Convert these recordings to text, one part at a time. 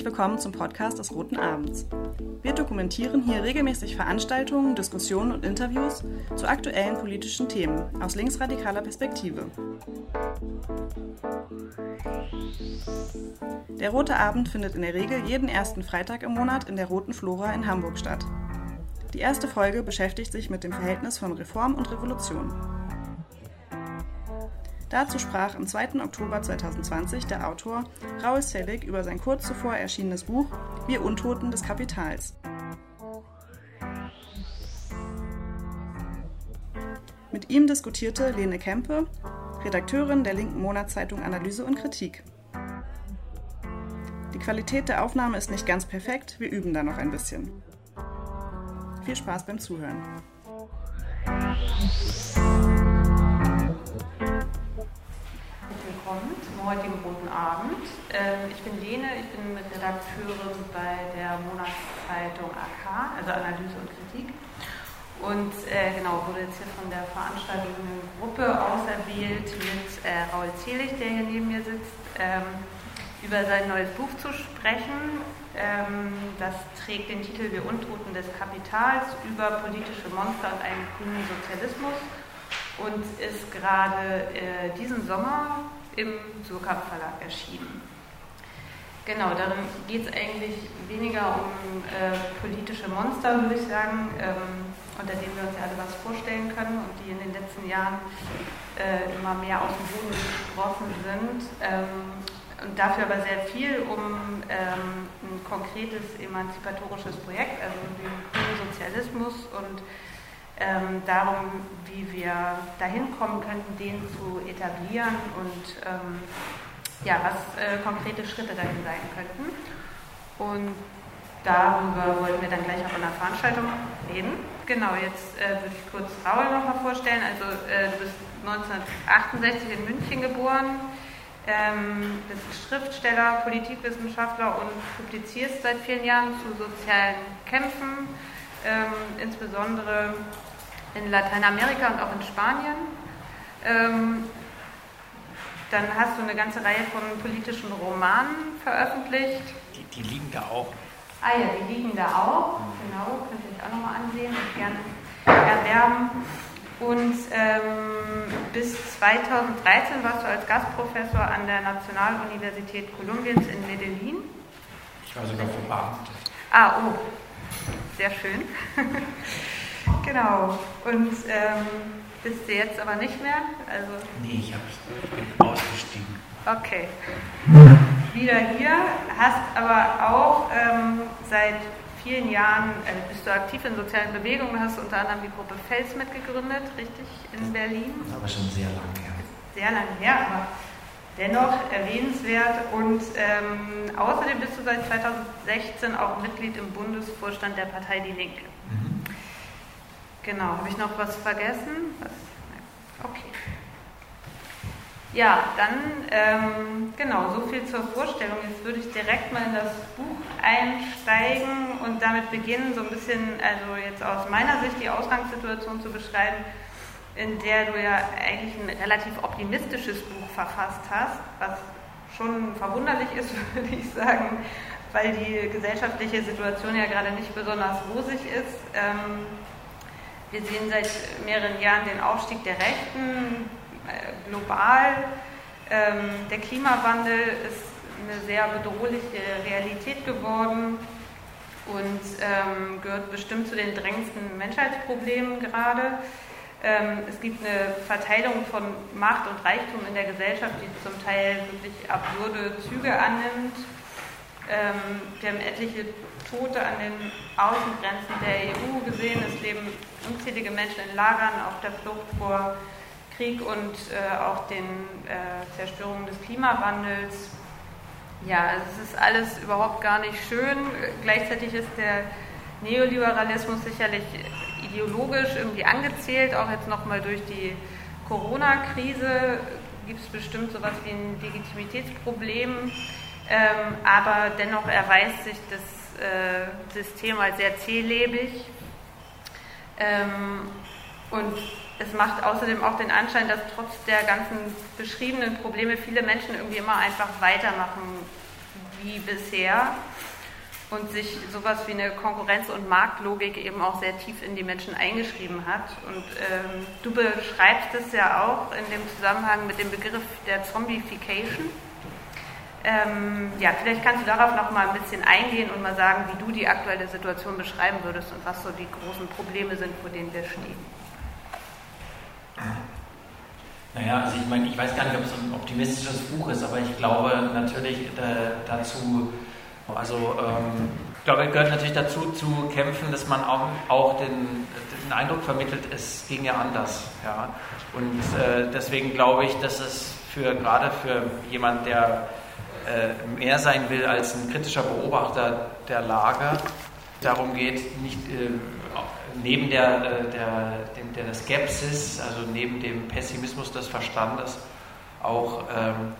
Herzlich willkommen zum Podcast des Roten Abends. Wir dokumentieren hier regelmäßig Veranstaltungen, Diskussionen und Interviews zu aktuellen politischen Themen aus linksradikaler Perspektive. Der Rote Abend findet in der Regel jeden ersten Freitag im Monat in der Roten Flora in Hamburg statt. Die erste Folge beschäftigt sich mit dem Verhältnis von Reform und Revolution. Dazu sprach am 2. Oktober 2020 der Autor Raul Selig über sein kurz zuvor erschienenes Buch Wir Untoten des Kapitals. Mit ihm diskutierte Lene Kempe, Redakteurin der linken Monatszeitung Analyse und Kritik. Die Qualität der Aufnahme ist nicht ganz perfekt, wir üben da noch ein bisschen. Viel Spaß beim Zuhören. Willkommen zum heutigen Roten Abend. Ähm, ich bin Lene, ich bin Redakteurin bei der Monatszeitung AK, also Analyse und Kritik. Und äh, genau, wurde jetzt hier von der veranstaltenden Gruppe auserwählt, mit äh, Raul Zelig, der hier neben mir sitzt, ähm, über sein neues Buch zu sprechen. Ähm, das trägt den Titel Wir Untoten des Kapitals über politische Monster und einen grünen Sozialismus und ist gerade äh, diesen Sommer im Surkamp Verlag erschienen. Genau, darin geht es eigentlich weniger um äh, politische Monster, würde ich sagen, ähm, unter denen wir uns ja alle was vorstellen können und die in den letzten Jahren äh, immer mehr aus dem Boden gesprossen sind. Ähm, und dafür aber sehr viel um ähm, ein konkretes emanzipatorisches Projekt, also den grünen Sozialismus und ähm, darum, wie wir dahin kommen könnten, den zu etablieren und ähm, ja, was äh, konkrete Schritte dahin sein könnten. Und darüber wollten wir dann gleich auch in der Veranstaltung reden. Genau, jetzt äh, würde ich kurz Raul nochmal vorstellen. Also äh, du bist 1968 in München geboren, ähm, bist Schriftsteller, Politikwissenschaftler und publizierst seit vielen Jahren zu sozialen Kämpfen, ähm, insbesondere in Lateinamerika und auch in Spanien. Ähm, dann hast du eine ganze Reihe von politischen Romanen veröffentlicht. Die, die liegen da auch. Ah ja, die liegen da auch. Genau, könnt ihr euch auch nochmal ansehen und gerne erwerben. Und ähm, bis 2013 warst du als Gastprofessor an der Nationaluniversität Kolumbiens in Medellin. Ich war sogar verbeamtet. Ah, oh, sehr schön. Genau. Und ähm, bist du jetzt aber nicht mehr? Also nee, ich, hab, ich bin ausgestiegen. Okay. Wieder hier, hast aber auch ähm, seit vielen Jahren, äh, bist du aktiv in sozialen Bewegungen, hast unter anderem die Gruppe Fels mitgegründet, richtig, in Berlin. Das ist aber schon sehr lange her. Sehr lange her, aber dennoch erwähnenswert. Und ähm, außerdem bist du seit 2016 auch Mitglied im Bundesvorstand der Partei Die Linke. Genau, habe ich noch was vergessen? Was? Okay. Ja, dann, ähm, genau, so viel zur Vorstellung. Jetzt würde ich direkt mal in das Buch einsteigen und damit beginnen, so ein bisschen, also jetzt aus meiner Sicht die Ausgangssituation zu beschreiben, in der du ja eigentlich ein relativ optimistisches Buch verfasst hast, was schon verwunderlich ist, würde ich sagen, weil die gesellschaftliche Situation ja gerade nicht besonders rosig ist. Ähm, wir sehen seit mehreren Jahren den Aufstieg der Rechten äh, global. Ähm, der Klimawandel ist eine sehr bedrohliche Realität geworden und ähm, gehört bestimmt zu den drängendsten Menschheitsproblemen gerade. Ähm, es gibt eine Verteilung von Macht und Reichtum in der Gesellschaft, die zum Teil wirklich absurde Züge annimmt. Wir haben etliche Tote an den Außengrenzen der EU gesehen. Es leben unzählige Menschen in Lagern auf der Flucht vor Krieg und äh, auch den äh, Zerstörungen des Klimawandels. Ja, es ist alles überhaupt gar nicht schön. Gleichzeitig ist der Neoliberalismus sicherlich ideologisch irgendwie angezählt, auch jetzt nochmal durch die Corona-Krise gibt es bestimmt sowas wie ein Legitimitätsproblem, ähm, aber dennoch erweist sich das äh, System als sehr zählebig. Ähm, und es macht außerdem auch den Anschein, dass trotz der ganzen beschriebenen Probleme viele Menschen irgendwie immer einfach weitermachen wie bisher und sich sowas wie eine Konkurrenz- und Marktlogik eben auch sehr tief in die Menschen eingeschrieben hat. Und ähm, du beschreibst es ja auch in dem Zusammenhang mit dem Begriff der Zombification. Ähm, ja, vielleicht kannst du darauf noch mal ein bisschen eingehen und mal sagen, wie du die aktuelle Situation beschreiben würdest und was so die großen Probleme sind, vor denen wir stehen. Naja, also ich meine, ich weiß gar nicht, ob es ein optimistisches Buch ist, aber ich glaube natürlich äh, dazu, also ähm, ich glaube, es gehört natürlich dazu zu kämpfen, dass man auch, auch den, den Eindruck vermittelt, es ging ja anders. Ja? Und äh, deswegen glaube ich, dass es für gerade für jemand, der mehr sein will als ein kritischer Beobachter der Lage, darum geht, nicht äh, neben der, äh, der, der, Skepsis, also neben dem Pessimismus des Verstandes, auch ähm,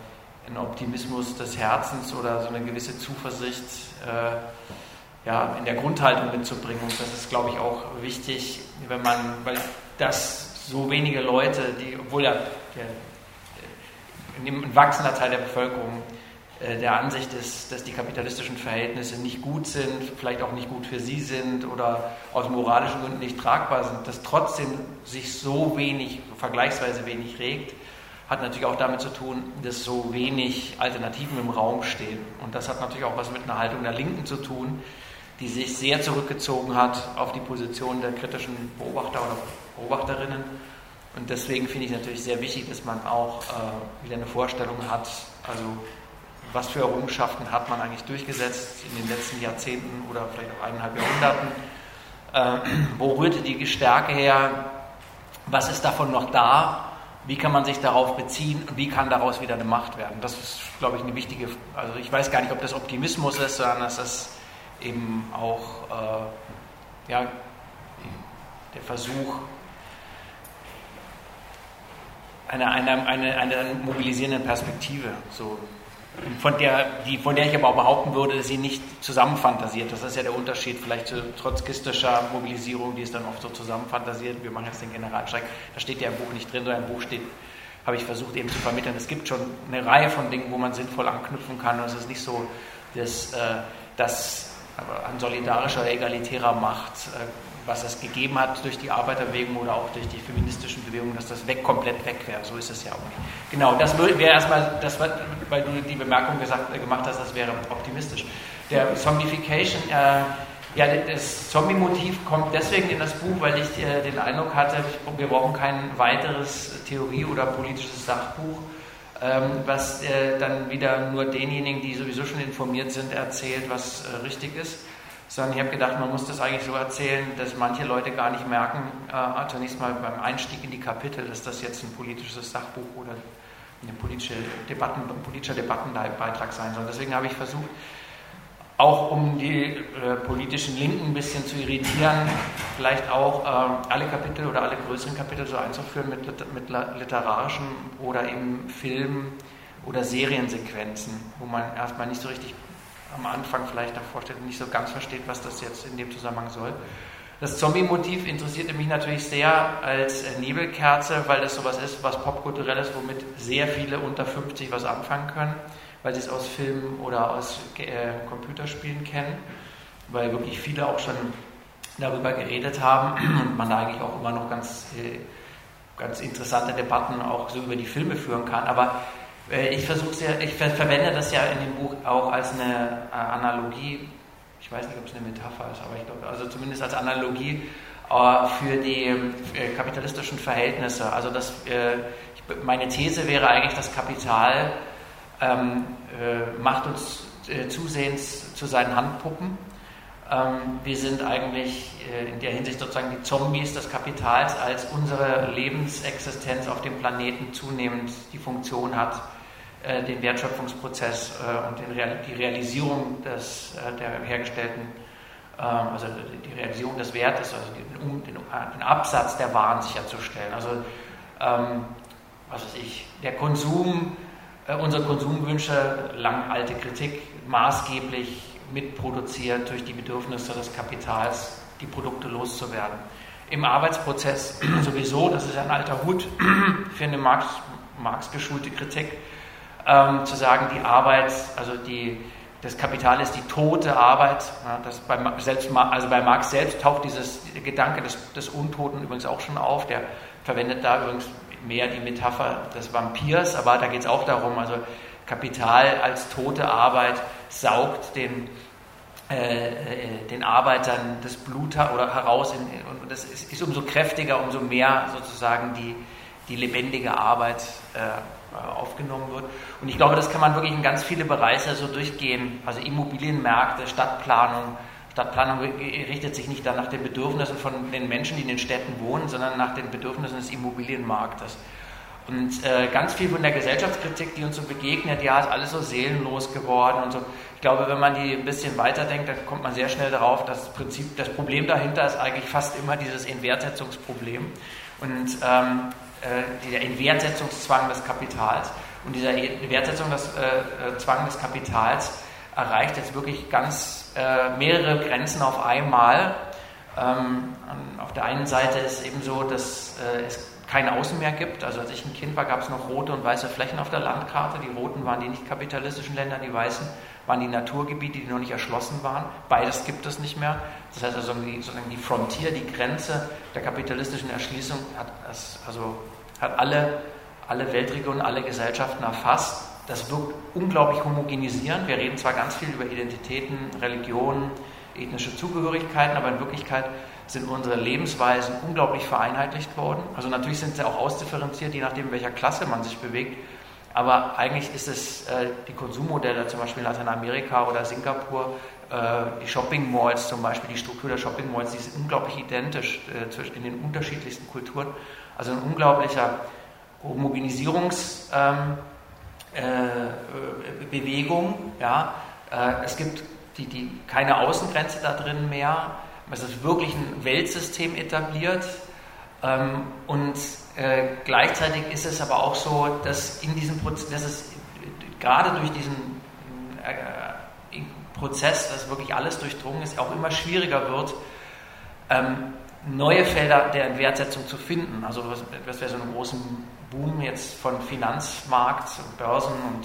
einen Optimismus des Herzens oder so eine gewisse Zuversicht äh, ja, in der Grundhaltung mitzubringen. Und das ist, glaube ich, auch wichtig, wenn man, weil das so wenige Leute, die, obwohl ja der, ein wachsender Teil der Bevölkerung äh, der Ansicht ist, dass die kapitalistischen Verhältnisse nicht gut sind, vielleicht auch nicht gut für sie sind oder aus moralischen Gründen nicht tragbar sind, dass trotzdem sich so wenig, vergleichsweise wenig regt, hat natürlich auch damit zu tun, dass so wenig Alternativen im Raum stehen. Und das hat natürlich auch was mit einer Haltung der Linken zu tun, die sich sehr zurückgezogen hat auf die Position der kritischen Beobachter oder Beobachterinnen. Und deswegen finde ich natürlich sehr wichtig, dass man auch äh, wieder eine Vorstellung hat, also was für Errungenschaften hat man eigentlich durchgesetzt in den letzten Jahrzehnten oder vielleicht auch eineinhalb Jahrhunderten. Äh, wo rührte die Stärke her? Was ist davon noch da? Wie kann man sich darauf beziehen wie kann daraus wieder eine Macht werden? Das ist, glaube ich, eine wichtige, also ich weiß gar nicht, ob das Optimismus ist, sondern dass das eben auch äh, ja, der Versuch einer, einer, einer, einer mobilisierenden Perspektive, so von der, die, von der ich aber auch behaupten würde, dass sie nicht zusammenfantasiert. Das ist ja der Unterschied vielleicht zu trotzkistischer Mobilisierung, die ist dann oft so zusammenfantasiert. Wir machen jetzt den Generalstreik. Da steht ja im Buch nicht drin, sondern im Buch steht, habe ich versucht eben zu vermitteln. Es gibt schon eine Reihe von Dingen, wo man sinnvoll anknüpfen kann. Und es ist nicht so, dass das an solidarischer, egalitärer Macht äh, was es gegeben hat durch die Arbeiterbewegung oder auch durch die feministischen Bewegungen, dass das weg, komplett weg wäre. So ist es ja auch nicht. Genau, das wäre erstmal, das, weil du die Bemerkung gesagt, äh, gemacht hast, das wäre optimistisch. Der Zombification, äh, ja, das Zombie-Motiv kommt deswegen in das Buch, weil ich äh, den Eindruck hatte, wir brauchen kein weiteres Theorie- oder politisches Sachbuch, ähm, was äh, dann wieder nur denjenigen, die sowieso schon informiert sind, erzählt, was äh, richtig ist sondern ich habe gedacht, man muss das eigentlich so erzählen, dass manche Leute gar nicht merken, äh, zunächst mal beim Einstieg in die Kapitel, dass das jetzt ein politisches Sachbuch oder eine politische Debatten, ein politischer Debattenbeitrag sein soll. Deswegen habe ich versucht, auch um die äh, politischen Linken ein bisschen zu irritieren, vielleicht auch äh, alle Kapitel oder alle größeren Kapitel so einzuführen mit, mit literarischen oder eben Film- oder Seriensequenzen, wo man erstmal nicht so richtig am Anfang vielleicht davor steht und nicht so ganz versteht, was das jetzt in dem Zusammenhang soll. Das Zombie-Motiv interessierte mich natürlich sehr als Nebelkerze, weil das sowas ist, was popkulturell ist, womit sehr viele unter 50 was anfangen können, weil sie es aus Filmen oder aus äh, Computerspielen kennen, weil wirklich viele auch schon darüber geredet haben und man da eigentlich auch immer noch ganz, äh, ganz interessante Debatten auch so über die Filme führen kann. Aber ich versuche sehr, ich ver verwende das ja in dem Buch auch als eine äh, Analogie. Ich weiß nicht, ob es eine Metapher ist, aber ich glaube, also zumindest als Analogie äh, für die äh, kapitalistischen Verhältnisse. Also das, äh, ich, meine These wäre eigentlich, das Kapital ähm, äh, macht uns zusehends zu seinen Handpuppen. Ähm, wir sind eigentlich in der Hinsicht sozusagen die Zombies des Kapitals, als unsere Lebensexistenz auf dem Planeten zunehmend die Funktion hat, äh, den Wertschöpfungsprozess äh, und Real die Realisierung des, äh, der hergestellten, ähm, also die Realisierung des Wertes, also den, den, den Absatz der Waren sicherzustellen. Also, ähm, was weiß ich, der Konsum, unsere Konsumwünsche, lang alte Kritik, maßgeblich mitproduziert durch die Bedürfnisse des Kapitals, die Produkte loszuwerden. Im Arbeitsprozess sowieso, das ist ein alter Hut für eine Marx, Marx geschulte Kritik, ähm, zu sagen, die Arbeit, also die, das Kapital ist die tote Arbeit. Ja, das bei, selbst, also bei Marx selbst taucht dieses Gedanke des, des Untoten übrigens auch schon auf. Der verwendet da übrigens mehr die Metapher des Vampirs, aber da geht es auch darum, also Kapital als tote Arbeit saugt den, äh, äh den Arbeitern das Blut oder heraus in, und das ist, ist, umso kräftiger, umso mehr sozusagen die, die lebendige Arbeit äh, aufgenommen wird. Und ich glaube, das kann man wirklich in ganz viele Bereiche so durchgehen. Also Immobilienmärkte, Stadtplanung. Stadtplanung richtet sich nicht dann nach den Bedürfnissen von den Menschen, die in den Städten wohnen, sondern nach den Bedürfnissen des Immobilienmarktes. Und äh, ganz viel von der Gesellschaftskritik, die uns so begegnet, ja, ist alles so seelenlos geworden und so. Ich glaube, wenn man die ein bisschen weiterdenkt, dann kommt man sehr schnell darauf, dass das Prinzip, das Problem dahinter ist eigentlich fast immer dieses Inwertsetzungsproblem. Und ähm, äh, der Inwertsetzungszwang des Kapitals. Und dieser Inwertsetzungszwang äh, äh des Kapitals erreicht jetzt wirklich ganz äh, mehrere Grenzen auf einmal. Ähm, auf der einen Seite ist eben so, dass äh, es kein Außenmeer gibt. Also als ich ein Kind war, gab es noch rote und weiße Flächen auf der Landkarte. Die roten waren die nicht kapitalistischen Länder, die weißen waren die Naturgebiete, die noch nicht erschlossen waren. Beides gibt es nicht mehr. Das heißt also, die, sozusagen die Frontier, die Grenze der kapitalistischen Erschließung hat, also, hat alle, alle Weltregionen, alle Gesellschaften erfasst. Das wirkt unglaublich homogenisierend. Wir reden zwar ganz viel über Identitäten, Religionen, ethnische Zugehörigkeiten, aber in Wirklichkeit sind unsere Lebensweisen unglaublich vereinheitlicht worden. Also natürlich sind sie auch ausdifferenziert, je nachdem, in welcher Klasse man sich bewegt. Aber eigentlich ist es äh, die Konsummodelle, zum Beispiel in Lateinamerika oder Singapur, äh, die Shopping Malls zum Beispiel, die Struktur der Shopping Malls, die ist unglaublich identisch äh, in den unterschiedlichsten Kulturen. Also ein unglaublicher Homogenisierungsbewegung. Ähm, äh, ja. Äh, es gibt die, die, keine Außengrenze da drin mehr. Es ist wirklich ein Weltsystem etabliert. Ähm, und äh, gleichzeitig ist es aber auch so, dass in diesem Prozess, dass es gerade durch diesen äh, Prozess, dass wirklich alles durchdrungen ist, auch immer schwieriger wird, ähm, neue Felder der Wertsetzung zu finden. Also was, was wäre so einen großen Boom jetzt von Finanzmarkt, Börsen und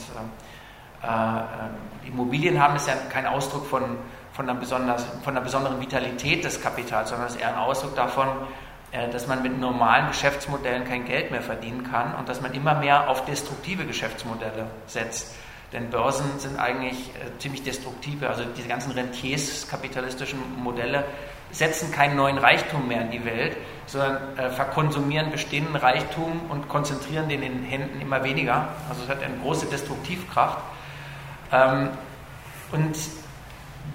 äh, äh, Immobilien haben, ist ja kein Ausdruck von, von, einer von einer besonderen Vitalität des Kapitals, sondern ist eher ein Ausdruck davon, äh, dass man mit normalen Geschäftsmodellen kein Geld mehr verdienen kann und dass man immer mehr auf destruktive Geschäftsmodelle setzt. Denn Börsen sind eigentlich äh, ziemlich destruktive, also diese ganzen Rentiers kapitalistischen Modelle setzen keinen neuen Reichtum mehr in die Welt, sondern äh, verkonsumieren bestehenden Reichtum und konzentrieren den in den Händen immer weniger. Also es hat eine große Destruktivkraft. Ähm, und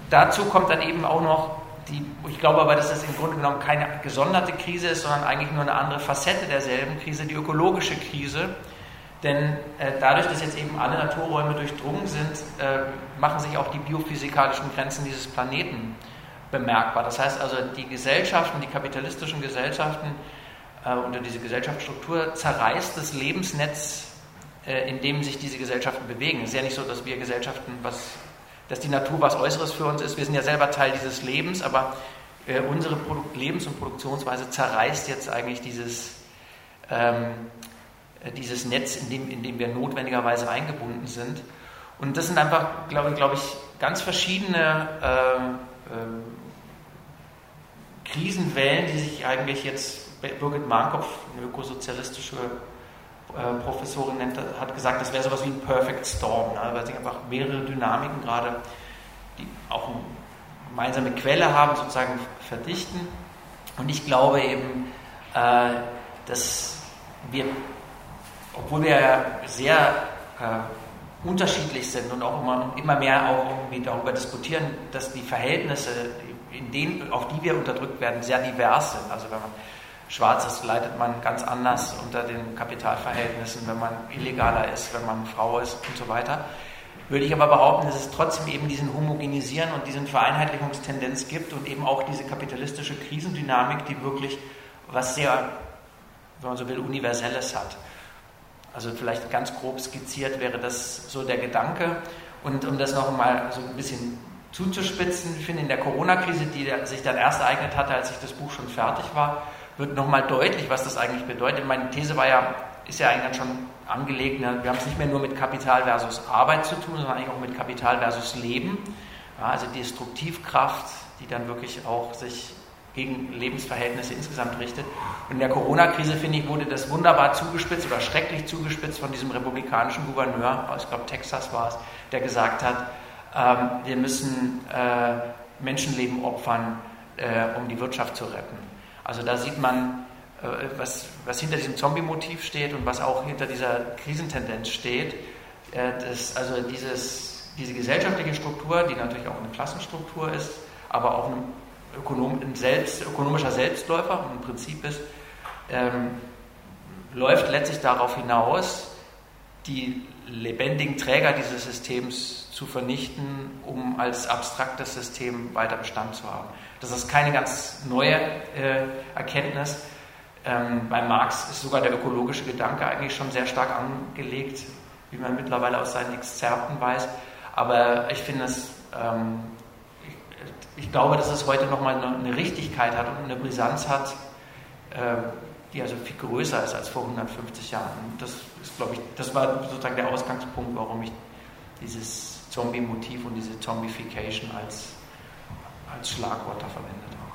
dazu kommt dann eben auch noch die, ich glaube aber, dass das im Grunde genommen keine gesonderte Krise ist, sondern eigentlich nur eine andere Facette derselben Krise, die ökologische Krise. Denn äh, dadurch, dass jetzt eben alle Naturräume durchdrungen sind, äh, machen sich auch die biophysikalischen Grenzen dieses Planeten bemerkbar. Das heißt also, die Gesellschaften, die kapitalistischen Gesellschaften äh, unter diese Gesellschaftsstruktur zerreißt das Lebensnetz, äh, in dem sich diese Gesellschaften bewegen. Es ist ja nicht so, dass wir Gesellschaften was dass die Natur was Äußeres für uns ist. Wir sind ja selber Teil dieses Lebens, aber äh, unsere Produkt Lebens- und Produktionsweise zerreißt jetzt eigentlich dieses, ähm, äh, dieses Netz, in dem, in dem wir notwendigerweise eingebunden sind. Und das sind einfach, glaube glaub ich, ganz verschiedene äh, Krisenwellen, die sich eigentlich jetzt Birgit Markopf, eine ökosozialistische äh, Professorin nennt, hat gesagt, das wäre sowas wie ein Perfect Storm, ne? weil sie einfach mehrere Dynamiken gerade, die auch eine gemeinsame Quelle haben, sozusagen verdichten. Und ich glaube eben, äh, dass wir, obwohl wir sehr äh, unterschiedlich sind und auch immer, immer mehr auch irgendwie darüber diskutieren, dass die Verhältnisse, in denen, auf die wir unterdrückt werden, sehr divers sind. Also wenn man Schwarz ist, leidet man ganz anders unter den Kapitalverhältnissen, wenn man illegaler ist, wenn man Frau ist und so weiter. Würde ich aber behaupten, dass es trotzdem eben diesen Homogenisieren und diesen Vereinheitlichungstendenz gibt und eben auch diese kapitalistische Krisendynamik, die wirklich was sehr, wenn man so will, Universelles hat. Also vielleicht ganz grob skizziert wäre das so der Gedanke. Und um das noch einmal so ein bisschen zuzuspitzen, ich finde in der Corona-Krise, die sich dann erst ereignet hatte, als ich das Buch schon fertig war, wird nochmal deutlich, was das eigentlich bedeutet. Meine These war ja, ist ja eigentlich schon angelegt. Ne? Wir haben es nicht mehr nur mit Kapital versus Arbeit zu tun, sondern eigentlich auch mit Kapital versus Leben. Ja, also Destruktivkraft, die dann wirklich auch sich gegen Lebensverhältnisse insgesamt richtet. Und in der Corona-Krise, finde ich, wurde das wunderbar zugespitzt oder schrecklich zugespitzt von diesem republikanischen Gouverneur, ich glaube Texas war es, der gesagt hat, wir müssen äh, Menschenleben opfern, äh, um die Wirtschaft zu retten. Also da sieht man, äh, was, was hinter diesem Zombie-Motiv steht und was auch hinter dieser Krisentendenz steht. Das, also dieses, diese gesellschaftliche Struktur, die natürlich auch eine Klassenstruktur ist, aber auch ein, Ökonom, ein selbst, ökonomischer Selbstläufer und ein Prinzip ist, ähm, läuft letztlich darauf hinaus, die lebendigen Träger dieses Systems zu vernichten, um als abstraktes System weiter Bestand zu haben. Das ist keine ganz neue äh, Erkenntnis. Ähm, bei Marx ist sogar der ökologische Gedanke eigentlich schon sehr stark angelegt, wie man mittlerweile aus seinen Exzerpten weiß. Aber ich finde es, ähm, ich, ich, glaube, dass es heute nochmal eine, Richtigkeit hat und eine Brisanz hat, äh, die also viel größer ist als vor 150 Jahren. Das ist, glaube ich, das war sozusagen der Ausgangspunkt, warum ich dieses Zombie-Motiv und diese Zombification als, als Schlagwort da verwendet habe.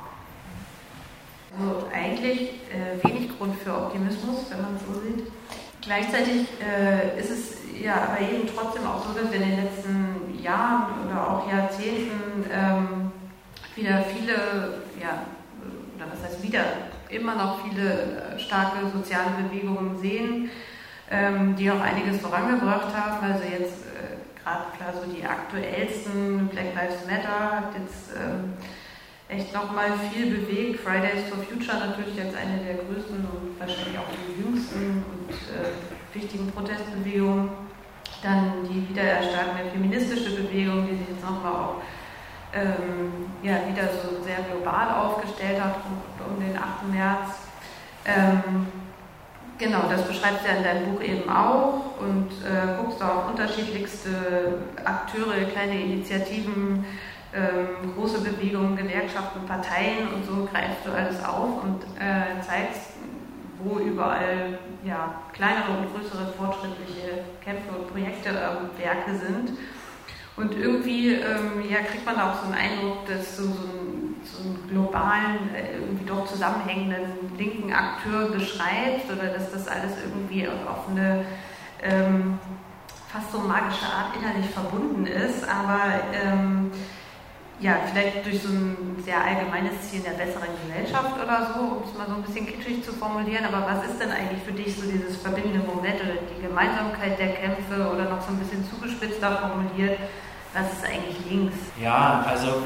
Also eigentlich äh, wenig Grund für Optimismus, wenn man es so sieht. Gleichzeitig äh, ist es ja aber eben trotzdem auch so, dass wir in den letzten Jahren oder auch Jahrzehnten ähm, wieder viele, ja, oder was heißt wieder, immer noch viele äh, starke soziale Bewegungen sehen, ähm, die auch einiges vorangebracht haben. Also jetzt äh, gerade klar so die aktuellsten, Black Lives Matter hat jetzt ähm, echt nochmal viel bewegt. Fridays for Future natürlich als eine der größten und wahrscheinlich auch die jüngsten und äh, wichtigen Protestbewegungen. Dann die wiedererstarkende feministische Bewegung, die sich jetzt nochmal auch ähm, ja, wieder so sehr global aufgestellt hat um, um den 8. März. Ähm, genau, das beschreibst du ja in deinem Buch eben auch und äh, guckst auf unterschiedlichste Akteure, kleine Initiativen, ähm, große Bewegungen, Gewerkschaften, Parteien und so greifst du alles auf und äh, zeigst, wo überall ja, kleinere und größere fortschrittliche Kämpfe und Projekte ähm, Werke sind. Und irgendwie ähm, ja, kriegt man auch so einen Eindruck, dass so, so, einen, so einen globalen, äh, irgendwie doch zusammenhängenden linken Akteur beschreibt oder dass das alles irgendwie auf eine ähm, fast so magische Art innerlich verbunden ist. Aber ähm, ja, vielleicht durch so ein sehr allgemeines Ziel der besseren Gesellschaft oder so, um es mal so ein bisschen kitschig zu formulieren. Aber was ist denn eigentlich für dich so dieses verbindende Moment oder die Gemeinsamkeit der Kämpfe oder noch so ein bisschen zugespitzt formuliert? Was ist eigentlich links? Ja, also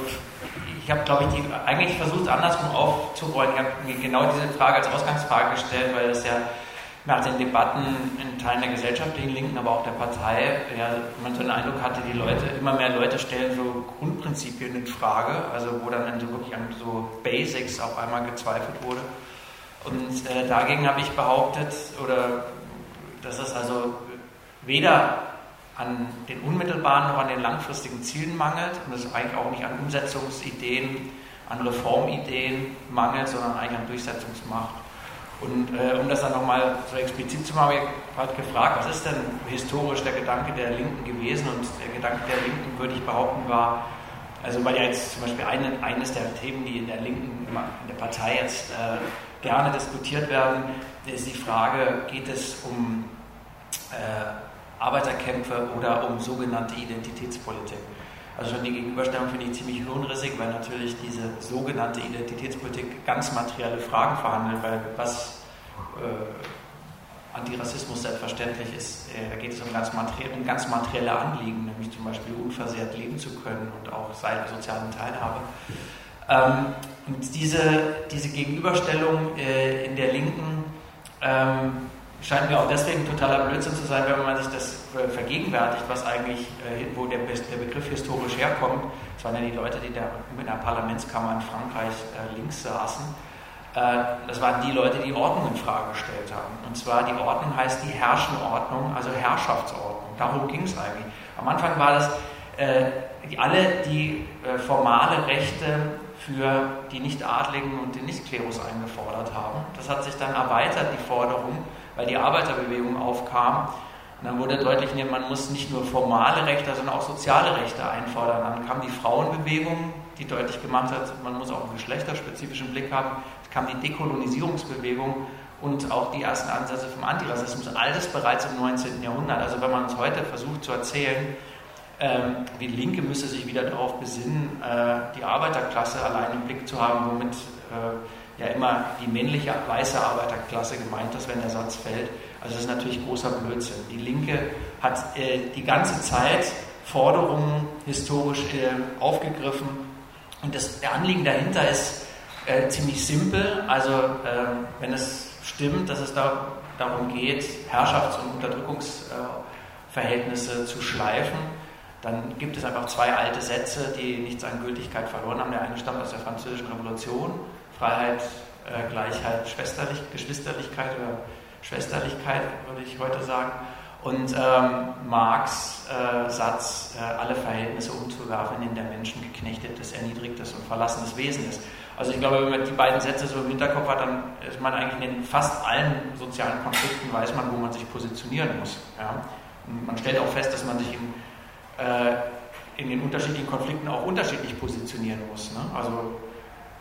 ich habe, glaube ich, die, eigentlich versucht, andersrum aufzurollen. Ich habe mir genau diese Frage als Ausgangsfrage gestellt, weil es ja nach den Debatten in Teilen der gesellschaftlichen Linken, aber auch der Partei, ja, man so den Eindruck hatte, die Leute, immer mehr Leute stellen so Grundprinzipien in Frage, also wo dann so wirklich an so Basics auf einmal gezweifelt wurde. Und äh, dagegen habe ich behauptet, oder dass es also weder an den unmittelbaren noch an den langfristigen Zielen mangelt und es eigentlich auch nicht an Umsetzungsideen, an Reformideen mangelt, sondern eigentlich an Durchsetzungsmacht. Und äh, um das dann nochmal so explizit zu machen, ich halt gefragt, was ist denn historisch der Gedanke der Linken gewesen? Und der Gedanke der Linken, würde ich behaupten, war, also weil ja jetzt zum Beispiel eine, eines der Themen, die in der Linken, in der Partei jetzt äh, gerne diskutiert werden, ist die Frage, geht es um äh, Arbeiterkämpfe oder um sogenannte Identitätspolitik. Also schon die Gegenüberstellung finde ich ziemlich hirnrissig, weil natürlich diese sogenannte Identitätspolitik ganz materielle Fragen verhandelt, weil was äh, Antirassismus selbstverständlich ist, äh, da geht es um ganz, materielle, um ganz materielle Anliegen, nämlich zum Beispiel unversehrt leben zu können und auch seine sozialen Teilhabe. Ähm, und diese, diese Gegenüberstellung äh, in der Linken ähm, scheint mir auch deswegen totaler Blödsinn zu sein, wenn man sich das äh, vergegenwärtigt, was eigentlich, äh, wo der, Begriff historisch herkommt. Das waren ja die Leute, die da in der Parlamentskammer in Frankreich äh, links saßen. Das waren die Leute, die Ordnung in Frage gestellt haben. Und zwar die Ordnung heißt die Herrschenordnung, also Herrschaftsordnung. Darum ging es eigentlich. Am Anfang war das alle die formale Rechte für die Nicht-Adligen und den Nicht-Klerus eingefordert haben. Das hat sich dann erweitert, die Forderung, weil die Arbeiterbewegung aufkam. Und dann wurde deutlich, man muss nicht nur formale Rechte, sondern auch soziale Rechte einfordern. Dann kam die Frauenbewegung, die deutlich gemacht hat, man muss auch einen geschlechterspezifischen Blick haben. Es kam die Dekolonisierungsbewegung und auch die ersten Ansätze vom Antirassismus. Alles bereits im 19. Jahrhundert. Also wenn man uns heute versucht zu erzählen, ähm, die Linke müsse sich wieder darauf besinnen, äh, die Arbeiterklasse allein im Blick zu haben, womit äh, ja immer die männliche weiße Arbeiterklasse gemeint ist, wenn der Satz fällt also das ist natürlich großer Blödsinn. Die Linke hat äh, die ganze Zeit Forderungen historisch äh, aufgegriffen und das der Anliegen dahinter ist äh, ziemlich simpel. Also ähm, wenn es stimmt, dass es da, darum geht, Herrschafts- und Unterdrückungsverhältnisse zu schleifen, dann gibt es einfach zwei alte Sätze, die nichts an Gültigkeit verloren haben. Der eine stammt aus der Französischen Revolution, Freiheit, äh, Gleichheit, Schwesterlich, Geschwisterlichkeit oder Schwesterlichkeit, würde ich heute sagen. Und ähm, Marx äh, Satz, äh, alle Verhältnisse umzuwerfen, in denen der Menschen geknechtet ist, erniedrigt ist und verlassen des Wesen ist. Also ich glaube, wenn man die beiden Sätze so im Hinterkopf hat, dann ist man eigentlich in fast allen sozialen Konflikten, weiß man, wo man sich positionieren muss. Ja? Und man stellt auch fest, dass man sich in, äh, in den unterschiedlichen Konflikten auch unterschiedlich positionieren muss. Ne? Also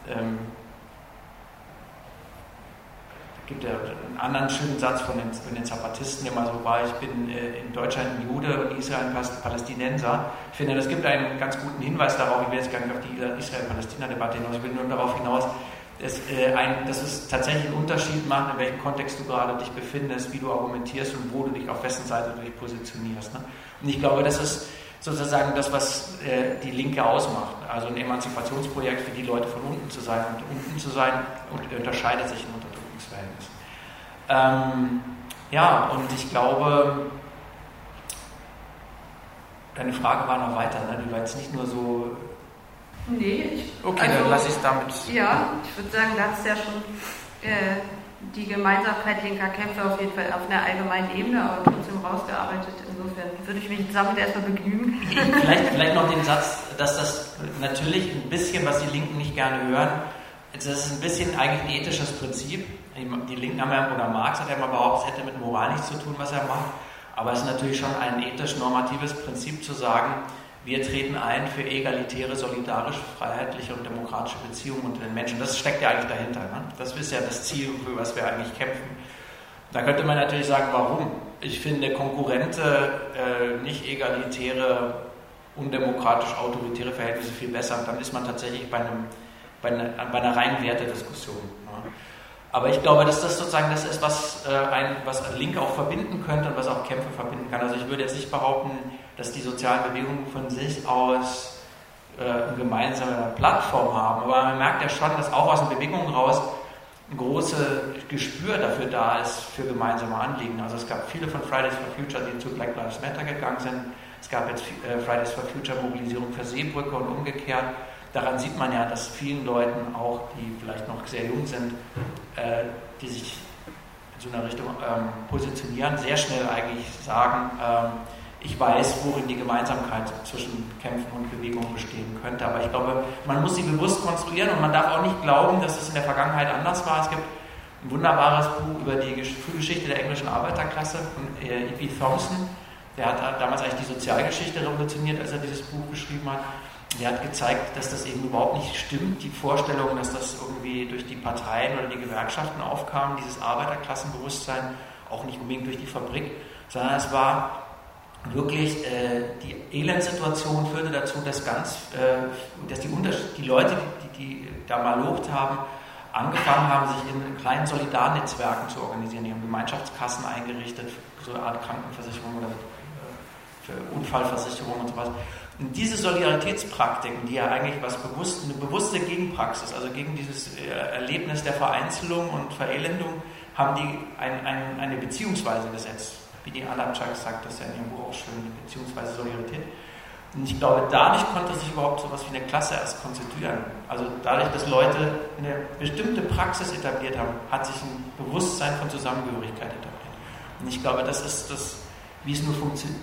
ähm, gibt ja einen anderen schönen Satz von den, von den Zapatisten, der mal so war, ich bin äh, in Deutschland ein Jude und Israel ein Palästinenser. Ich finde, das gibt einen ganz guten Hinweis darauf, ich will jetzt gar nicht auf die Israel-Palästina-Debatte hinaus, ich will nur darauf hinaus, dass, äh, ein, dass es tatsächlich einen Unterschied macht, in welchem Kontext du gerade dich befindest, wie du argumentierst und wo du dich auf wessen Seite du dich positionierst. Ne? Und ich glaube, das ist sozusagen das, was äh, die Linke ausmacht. Also ein Emanzipationsprojekt für die Leute von unten zu sein und unten zu sein und unterscheidet sich in. Ähm, ja, und ich glaube, deine Frage war noch weiter, ne? die war jetzt nicht nur so. Nee, ich, okay, also, dann lasse ich es damit. Ja, ich würde sagen, da ist ja schon äh, die Gemeinsamkeit linker Kämpfe auf jeden Fall auf einer allgemeinen Ebene, aber trotzdem rausgearbeitet. Insofern würde ich mich damit erstmal begnügen. vielleicht, vielleicht noch den Satz, dass das natürlich ein bisschen, was die Linken nicht gerne hören, das ist ein bisschen eigentlich ein ethisches Prinzip. Die Linken haben ja, oder Marx hat ja mal behauptet, es hätte mit Moral nichts zu tun, was er macht. Aber es ist natürlich schon ein ethisch-normatives Prinzip zu sagen, wir treten ein für egalitäre, solidarische, freiheitliche und demokratische Beziehungen unter den Menschen. Das steckt ja eigentlich dahinter. Ne? Das ist ja das Ziel, für was wir eigentlich kämpfen. Da könnte man natürlich sagen, warum? Ich finde konkurrente, äh, nicht egalitäre, undemokratisch autoritäre Verhältnisse viel besser. Dann ist man tatsächlich bei, einem, bei, einer, bei einer rein Wertediskussion. Ne? Aber ich glaube, dass das sozusagen das ist, was, äh, ein, was Linke auch verbinden könnte und was auch Kämpfe verbinden kann. Also ich würde jetzt nicht behaupten, dass die sozialen Bewegungen von sich aus äh, eine gemeinsame Plattform haben. Aber man merkt ja schon, dass auch aus den Bewegungen raus ein großes Gespür dafür da ist, für gemeinsame Anliegen. Also es gab viele von Fridays for Future, die zu Black Lives Matter gegangen sind. Es gab jetzt äh, Fridays for Future Mobilisierung für Seebrücke und umgekehrt daran sieht man ja, dass vielen Leuten auch, die vielleicht noch sehr jung sind, äh, die sich in so einer Richtung ähm, positionieren, sehr schnell eigentlich sagen, ähm, ich weiß, worin die Gemeinsamkeit zwischen Kämpfen und Bewegungen bestehen könnte. Aber ich glaube, man muss sie bewusst konstruieren und man darf auch nicht glauben, dass es in der Vergangenheit anders war. Es gibt ein wunderbares Buch über die Frühgeschichte der englischen Arbeiterklasse von äh, E.P. Thompson. Der hat damals eigentlich die Sozialgeschichte revolutioniert, als er dieses Buch geschrieben hat der hat gezeigt, dass das eben überhaupt nicht stimmt, die Vorstellung, dass das irgendwie durch die Parteien oder die Gewerkschaften aufkam, dieses Arbeiterklassenbewusstsein, auch nicht unbedingt durch die Fabrik, sondern es war wirklich, äh, die Elendsituation führte dazu, dass ganz, äh, dass die, die Leute, die, die da mal lobt haben, angefangen haben, sich in kleinen Solidarnetzwerken zu organisieren. Die haben Gemeinschaftskassen eingerichtet, so eine Art Krankenversicherung oder äh, für Unfallversicherung und sowas. Und diese Solidaritätspraktiken, die ja eigentlich was bewusst, eine bewusste Gegenpraxis, also gegen dieses äh, Erlebnis der Vereinzelung und Verelendung, haben die ein, ein, eine Beziehungsweise gesetzt. Wie die Alapchak sagt, das ist ja in ihrem Buch auch schön, Beziehungsweise Solidarität. Und ich glaube, dadurch konnte sich überhaupt so etwas wie eine Klasse erst konstituieren. Also dadurch, dass Leute eine bestimmte Praxis etabliert haben, hat sich ein Bewusstsein von Zusammengehörigkeit etabliert. Und ich glaube, das ist das, wie es nur funktioniert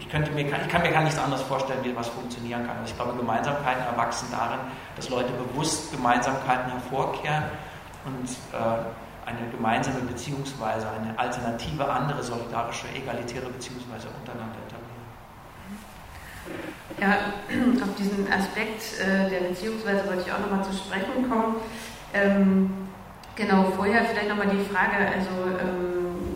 ich, könnte mir, ich kann mir gar nichts anderes vorstellen, wie was funktionieren kann. Also ich glaube, Gemeinsamkeiten erwachsen darin, dass Leute bewusst Gemeinsamkeiten hervorkehren und äh, eine gemeinsame Beziehungsweise, eine alternative, andere, solidarische, egalitäre Beziehungsweise untereinander etablieren. Ja, auf diesen Aspekt äh, der Beziehungsweise wollte ich auch nochmal zu sprechen kommen. Ähm, genau, vorher vielleicht nochmal die Frage, also ähm,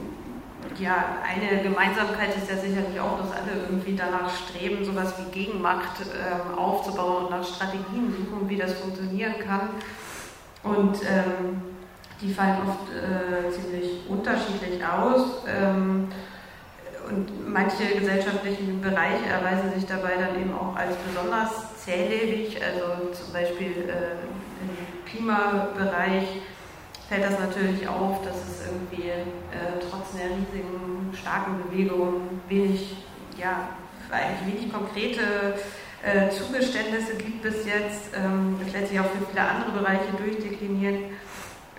ja, eine Gemeinsamkeit ist ja sicherlich auch, dass alle irgendwie danach streben, sowas wie Gegenmacht ähm, aufzubauen und nach Strategien suchen, wie das funktionieren kann. Und ähm, die fallen oft äh, ziemlich unterschiedlich aus. Ähm, und manche gesellschaftlichen Bereiche erweisen sich dabei dann eben auch als besonders zählebig. Also zum Beispiel äh, im Klimabereich fällt das natürlich auf, dass es irgendwie äh, trotz einer riesigen, starken Bewegung wenig, ja, eigentlich wenig konkrete äh, Zugeständnisse gibt bis jetzt. Ähm, das lässt sich auch für viele andere Bereiche durchdeklinieren.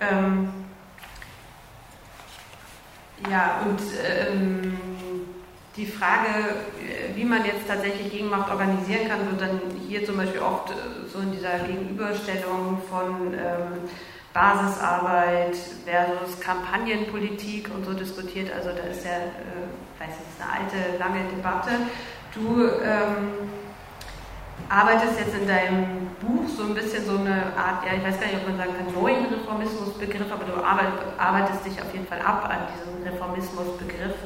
Ähm, ja, und ähm, die Frage, wie man jetzt tatsächlich Gegenmacht organisieren kann, wird dann hier zum Beispiel oft äh, so in dieser Gegenüberstellung von ähm, Basisarbeit versus Kampagnenpolitik und so diskutiert. Also da ist ja, äh, weiß ich, eine alte, lange Debatte. Du ähm, arbeitest jetzt in deinem Buch so ein bisschen so eine Art, ja, ich weiß gar nicht, ob man sagen kann, neuen Reformismusbegriff, aber du arbeitest dich auf jeden Fall ab an diesem Reformismusbegriff.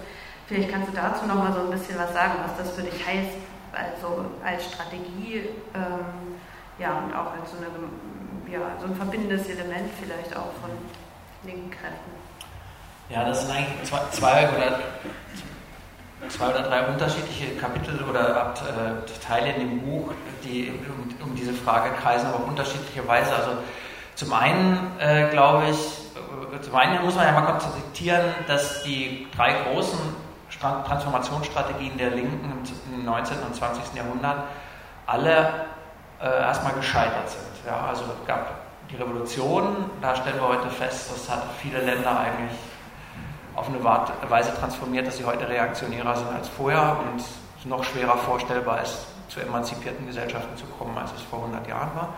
Vielleicht kannst du dazu noch mal so ein bisschen was sagen, was das für dich heißt, also als Strategie, ähm, ja, und auch als so, eine, ja, so ein verbindendes Element vielleicht auch von linken Kräften. Ja, das sind eigentlich zwei, zwei oder zwei oder drei unterschiedliche Kapitel oder äh, Teile in dem Buch, die um, um, diese Frage kreisen, aber auf unterschiedliche Weise. Also zum einen äh, glaube ich, äh, zum einen muss man ja mal konstatieren, dass die drei großen Transformationsstrategien der Linken im 19. und 20. Jahrhundert alle äh, erstmal gescheitert sind. Ja, also es gab die Revolution, da stellen wir heute fest, das hat viele Länder eigentlich auf eine Weise transformiert, dass sie heute reaktionärer sind als vorher und es noch schwerer vorstellbar ist, zu emanzipierten Gesellschaften zu kommen, als es vor 100 Jahren war.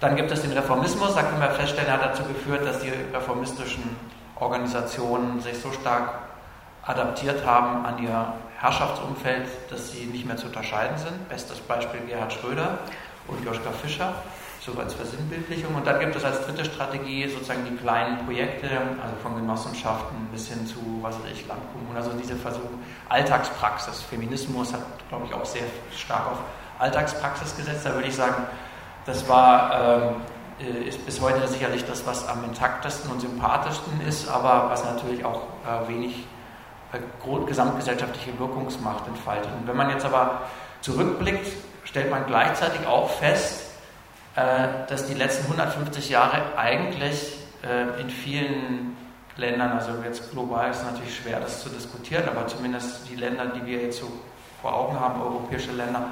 Dann gibt es den Reformismus, da können wir feststellen, er hat dazu geführt, dass die reformistischen Organisationen sich so stark adaptiert haben an ihr Herrschaftsumfeld, dass sie nicht mehr zu unterscheiden sind. Bestes Beispiel Gerhard Schröder und Joschka Fischer so als Versinnbildlichung. Und dann gibt es als dritte Strategie sozusagen die kleinen Projekte, also von Genossenschaften bis hin zu, was weiß ich, Landkommunen, also diese Versuche, Alltagspraxis. Feminismus hat, glaube ich, auch sehr stark auf Alltagspraxis gesetzt. Da würde ich sagen, das war, äh, ist bis heute sicherlich das, was am intaktesten und sympathischsten ist, aber was natürlich auch äh, wenig äh, gesamtgesellschaftliche Wirkungsmacht entfaltet. Und wenn man jetzt aber zurückblickt, stellt man gleichzeitig auch fest, äh, dass die letzten 150 Jahre eigentlich äh, in vielen Ländern, also jetzt global ist natürlich schwer, das zu diskutieren, aber zumindest die Länder, die wir jetzt so vor Augen haben, europäische Länder,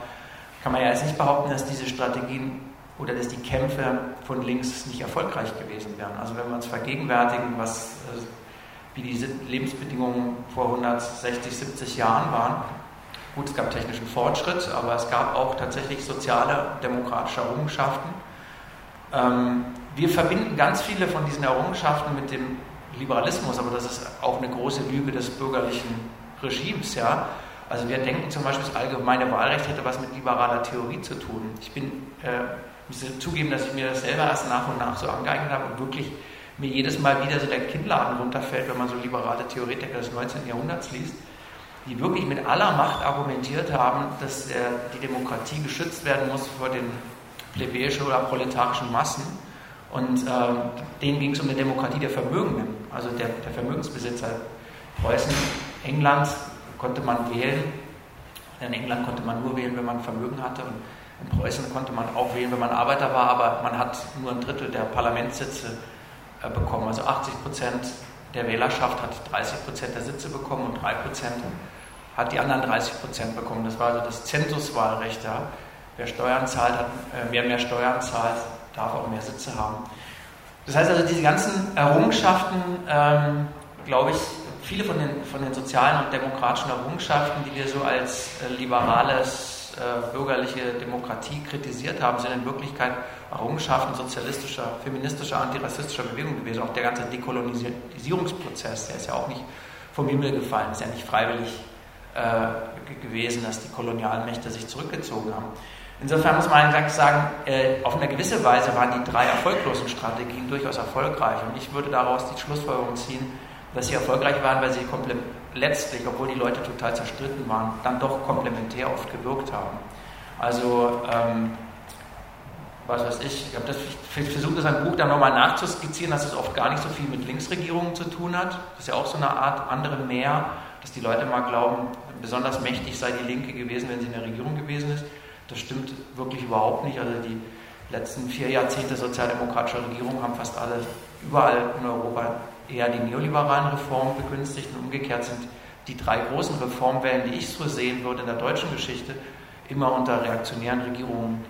kann man ja jetzt nicht behaupten, dass diese Strategien oder dass die Kämpfe von links nicht erfolgreich gewesen wären. Also wenn wir uns vergegenwärtigen, was, äh, wie die Lebensbedingungen vor 160, 70 Jahren waren, Gut, es gab technischen Fortschritt, aber es gab auch tatsächlich soziale, demokratische Errungenschaften. Ähm, wir verbinden ganz viele von diesen Errungenschaften mit dem Liberalismus, aber das ist auch eine große Lüge des bürgerlichen Regimes. Ja? Also wir denken zum Beispiel, das allgemeine Wahlrecht hätte was mit liberaler Theorie zu tun. Ich bin, äh, zugeben, dass ich mir das selber erst nach und nach so angeeignet habe und wirklich mir jedes Mal wieder so der Kinnladen runterfällt, wenn man so liberale Theoretiker des 19. Jahrhunderts liest die wirklich mit aller Macht argumentiert haben, dass der, die Demokratie geschützt werden muss vor den plebejischen oder proletarischen Massen. Und äh, denen ging es um die Demokratie der Vermögenden, also der, der Vermögensbesitzer. Preußen, England konnte man wählen. In England konnte man nur wählen, wenn man Vermögen hatte. Und in Preußen konnte man auch wählen, wenn man Arbeiter war, aber man hat nur ein Drittel der Parlamentssitze äh, bekommen. Also 80 Prozent der Wählerschaft hat 30 Prozent der Sitze bekommen und 3 Prozent hat die anderen 30 Prozent bekommen. Das war also das Zensuswahlrecht. Ja. Wer Steuern zahlt, hat, äh, wer mehr Steuern zahlt, darf auch mehr Sitze haben. Das heißt also, diese ganzen Errungenschaften, ähm, glaube ich, viele von den, von den sozialen und demokratischen Errungenschaften, die wir so als äh, liberales äh, bürgerliche Demokratie kritisiert haben, sind in Wirklichkeit Errungenschaften sozialistischer, feministischer, antirassistischer Bewegung gewesen. Auch der ganze Dekolonisierungsprozess, der ist ja auch nicht vom Himmel gefallen, ist ja nicht freiwillig äh, gewesen, dass die kolonialen Mächte sich zurückgezogen haben. Insofern muss man sagen, äh, auf eine gewisse Weise waren die drei erfolglosen Strategien durchaus erfolgreich. Und ich würde daraus die Schlussfolgerung ziehen, dass sie erfolgreich waren, weil sie letztlich, obwohl die Leute total zerstritten waren, dann doch komplementär oft gewirkt haben. Also, ähm, was weiß ich, ich habe versucht, das ein Buch dann nochmal nachzuskizzieren, dass es oft gar nicht so viel mit Linksregierungen zu tun hat. Das ist ja auch so eine Art andere Mehr, dass die Leute mal glauben, besonders mächtig sei die Linke gewesen, wenn sie in der Regierung gewesen ist. Das stimmt wirklich überhaupt nicht. Also die letzten vier Jahrzehnte sozialdemokratischer Regierung haben fast alle überall in Europa eher die neoliberalen Reformen begünstigt und umgekehrt sind die drei großen Reformwellen, die ich so sehen würde in der deutschen Geschichte, immer unter reaktionären Regierungen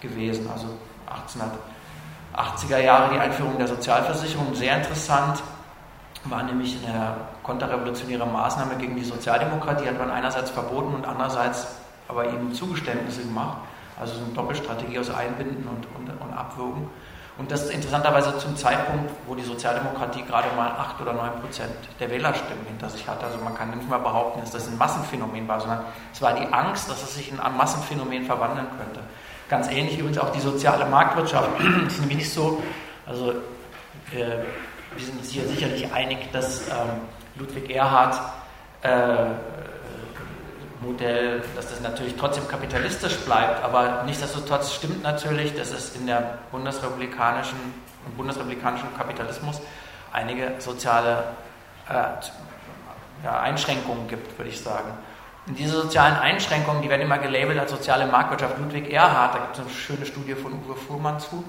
gewesen. Also 1880er Jahre die Einführung der Sozialversicherung, sehr interessant, war nämlich eine konterrevolutionäre Maßnahme gegen die Sozialdemokratie, hat man einerseits verboten und andererseits aber eben Zugeständnisse gemacht. Also so eine Doppelstrategie aus Einbinden und, und, und Abwürgen. Und das interessanterweise zum Zeitpunkt, wo die Sozialdemokratie gerade mal 8 oder 9 Prozent der Wählerstimmen hinter sich hatte. Also man kann nicht mal behaupten, dass das ein Massenphänomen war, sondern es war die Angst, dass es sich in ein Massenphänomen verwandeln könnte. Ganz ähnlich übrigens auch die soziale Marktwirtschaft. Das ist nämlich nicht so, also äh, wir sind uns hier sicherlich einig, dass ähm, Ludwig Erhard äh, Modell, dass das natürlich trotzdem kapitalistisch bleibt, aber nichtsdestotrotz stimmt natürlich, dass es in der bundesrepublikanischen, im bundesrepublikanischen Kapitalismus einige soziale äh, ja, Einschränkungen gibt, würde ich sagen. Und diese sozialen Einschränkungen, die werden immer gelabelt als soziale Marktwirtschaft. Ludwig Erhard, da gibt es eine schöne Studie von Uwe Fuhrmann zu,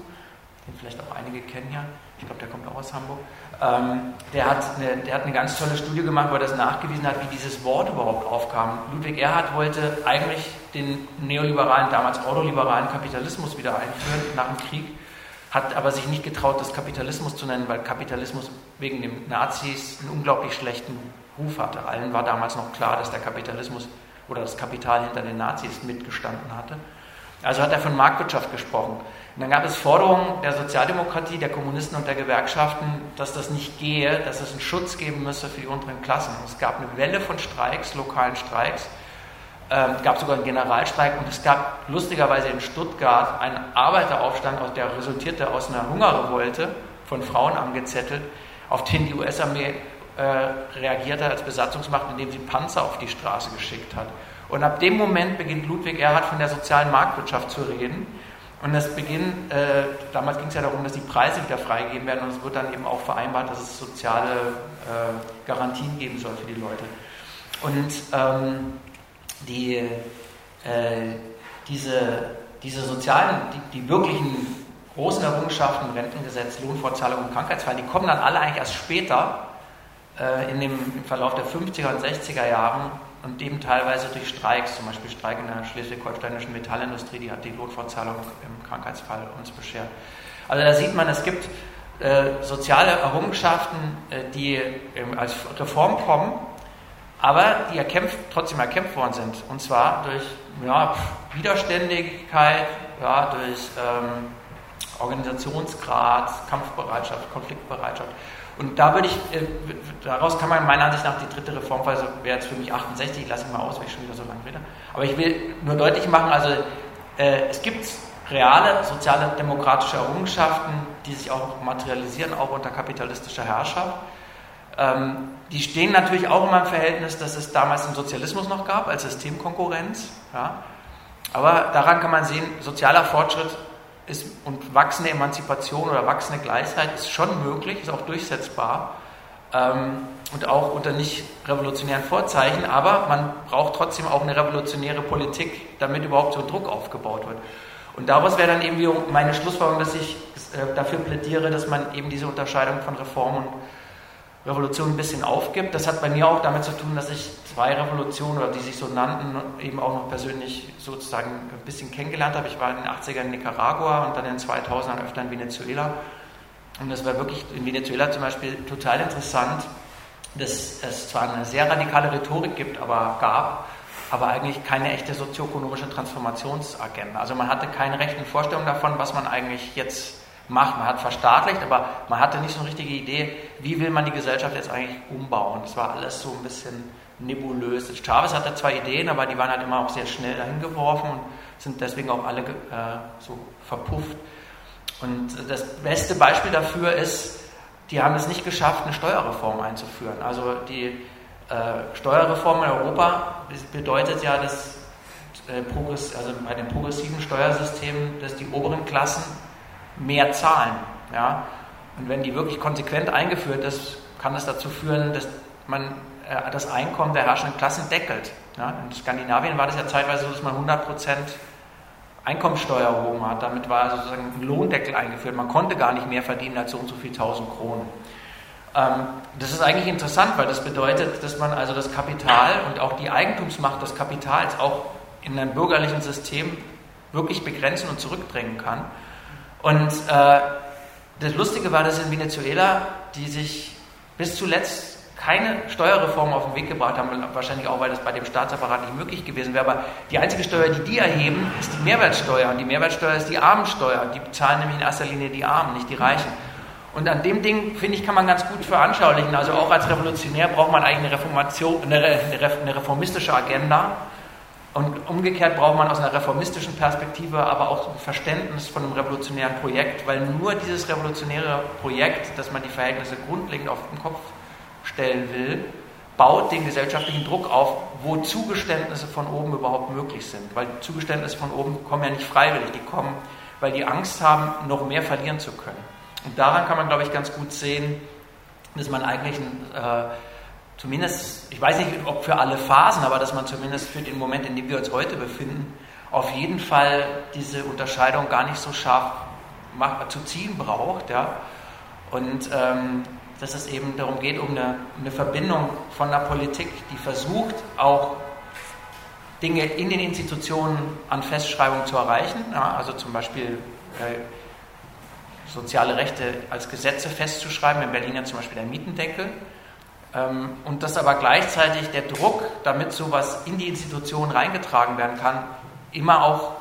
den vielleicht auch einige kennen ja, ich glaube, der kommt auch aus Hamburg. Ähm, der, hat eine, der hat eine ganz tolle Studie gemacht, wo er das nachgewiesen hat, wie dieses Wort überhaupt aufkam. Ludwig Erhard wollte eigentlich den neoliberalen, damals ordoliberalen Kapitalismus wieder einführen nach dem Krieg, hat aber sich nicht getraut, das Kapitalismus zu nennen, weil Kapitalismus wegen den Nazis einen unglaublich schlechten Ruf hatte. Allen war damals noch klar, dass der Kapitalismus oder das Kapital hinter den Nazis mitgestanden hatte. Also hat er von Marktwirtschaft gesprochen. Und dann gab es Forderungen der Sozialdemokratie, der Kommunisten und der Gewerkschaften, dass das nicht gehe, dass es einen Schutz geben müsse für die unteren Klassen. Es gab eine Welle von Streiks, lokalen Streiks. Ähm, es gab sogar einen Generalstreik und es gab lustigerweise in Stuttgart einen Arbeiteraufstand, der resultierte aus einer Hungerrevolte von Frauen angezettelt, auf den die US-Armee äh, reagierte als Besatzungsmacht, indem sie Panzer auf die Straße geschickt hat. Und ab dem Moment beginnt Ludwig Erhard von der sozialen Marktwirtschaft zu reden und das beginnt, äh, damals ging es ja darum, dass die Preise wieder freigegeben werden und es wird dann eben auch vereinbart, dass es soziale äh, Garantien geben soll für die Leute. Und ähm, die, äh, diese, diese sozialen, die, die wirklichen großen Errungenschaften, Rentengesetz, Lohnfortzahlung und Krankheitsfall, die kommen dann alle eigentlich erst später äh, in dem, im Verlauf der 50er und 60er Jahren und eben teilweise durch Streiks, zum Beispiel Streik in der schleswig-holsteinischen Metallindustrie, die hat die Lohnfortzahlung im Krankheitsfall uns beschert. Also da sieht man, es gibt äh, soziale Errungenschaften, äh, die ähm, als Reform kommen, aber die erkämpft, trotzdem erkämpft worden sind. Und zwar durch ja, Widerständigkeit, ja, durch ähm, Organisationsgrad, Kampfbereitschaft, Konfliktbereitschaft. Und da würde ich, äh, daraus kann man meiner Ansicht nach die dritte Reformphase wäre jetzt für mich 68, ich lasse ich mal aus, weil ich schon wieder so lange rede. Aber ich will nur deutlich machen, also äh, es gibt reale soziale demokratische Errungenschaften, die sich auch materialisieren, auch unter kapitalistischer Herrschaft. Ähm, die stehen natürlich auch immer im Verhältnis, dass es damals den Sozialismus noch gab, als Systemkonkurrenz. Ja. Aber daran kann man sehen, sozialer Fortschritt ist, und wachsende Emanzipation oder wachsende Gleichheit ist schon möglich, ist auch durchsetzbar ähm, und auch unter nicht revolutionären Vorzeichen, aber man braucht trotzdem auch eine revolutionäre Politik, damit überhaupt so Druck aufgebaut wird. Und daraus wäre dann eben meine Schlussfolgerung, dass ich äh, dafür plädiere, dass man eben diese Unterscheidung von Reform und Revolution ein bisschen aufgibt. Das hat bei mir auch damit zu tun, dass ich zwei Revolutionen, oder die sich so nannten, eben auch noch persönlich sozusagen ein bisschen kennengelernt habe. Ich war in den 80ern in Nicaragua und dann in den 2000ern öfter in Venezuela. Und das war wirklich in Venezuela zum Beispiel total interessant, dass es zwar eine sehr radikale Rhetorik gibt, aber gab, aber eigentlich keine echte sozioökonomische Transformationsagenda. Also man hatte keine rechten Vorstellungen davon, was man eigentlich jetzt macht. Man hat verstaatlicht, aber man hatte nicht so eine richtige Idee, wie will man die Gesellschaft jetzt eigentlich umbauen. Das war alles so ein bisschen nebulös. Chavez hatte zwei Ideen, aber die waren halt immer auch sehr schnell dahin geworfen und sind deswegen auch alle äh, so verpufft. Und das beste Beispiel dafür ist, die haben es nicht geschafft, eine Steuerreform einzuführen. Also die äh, Steuerreform in Europa bedeutet ja, dass äh, also bei den progressiven Steuersystemen, dass die oberen Klassen mehr zahlen. Ja? Und wenn die wirklich konsequent eingeführt ist, kann das dazu führen, dass man äh, das Einkommen der herrschenden Klassen deckelt. Ja? In Skandinavien war das ja zeitweise so, dass man 100 Prozent Einkommensteuer erhoben hat. Damit war sozusagen ein Lohndeckel eingeführt. Man konnte gar nicht mehr verdienen als so und so viel tausend Kronen. Ähm, das ist eigentlich interessant, weil das bedeutet, dass man also das Kapital und auch die Eigentumsmacht des Kapitals auch in einem bürgerlichen System wirklich begrenzen und zurückdrängen kann. Und äh, das Lustige war, dass in Venezuela, die sich bis zuletzt keine Steuerreform auf den Weg gebracht haben, wahrscheinlich auch, weil das bei dem Staatsapparat nicht möglich gewesen wäre. Aber die einzige Steuer, die die erheben, ist die Mehrwertsteuer. Und die Mehrwertsteuer ist die Armensteuer. Die bezahlen nämlich in erster Linie die Armen, nicht die Reichen. Und an dem Ding, finde ich, kann man ganz gut veranschaulichen. Also auch als Revolutionär braucht man eigentlich eine, Reformation, eine, eine reformistische Agenda. Und umgekehrt braucht man aus einer reformistischen Perspektive aber auch ein Verständnis von einem revolutionären Projekt, weil nur dieses revolutionäre Projekt, dass man die Verhältnisse grundlegend auf den Kopf stellen will, baut den gesellschaftlichen Druck auf, wo Zugeständnisse von oben überhaupt möglich sind. Weil Zugeständnisse von oben kommen ja nicht freiwillig, die kommen, weil die Angst haben, noch mehr verlieren zu können. Und daran kann man, glaube ich, ganz gut sehen, dass man eigentlich äh, zumindest, ich weiß nicht, ob für alle Phasen, aber dass man zumindest für den Moment, in dem wir uns heute befinden, auf jeden Fall diese Unterscheidung gar nicht so scharf zu ziehen braucht. Ja? Und ähm, dass es eben darum geht, um eine, eine Verbindung von der Politik, die versucht, auch Dinge in den Institutionen an Festschreibung zu erreichen, ja, also zum Beispiel äh, soziale Rechte als Gesetze festzuschreiben, in Berlin ja zum Beispiel der Mietendeckel, und dass aber gleichzeitig der Druck, damit sowas in die Institutionen reingetragen werden kann, immer auch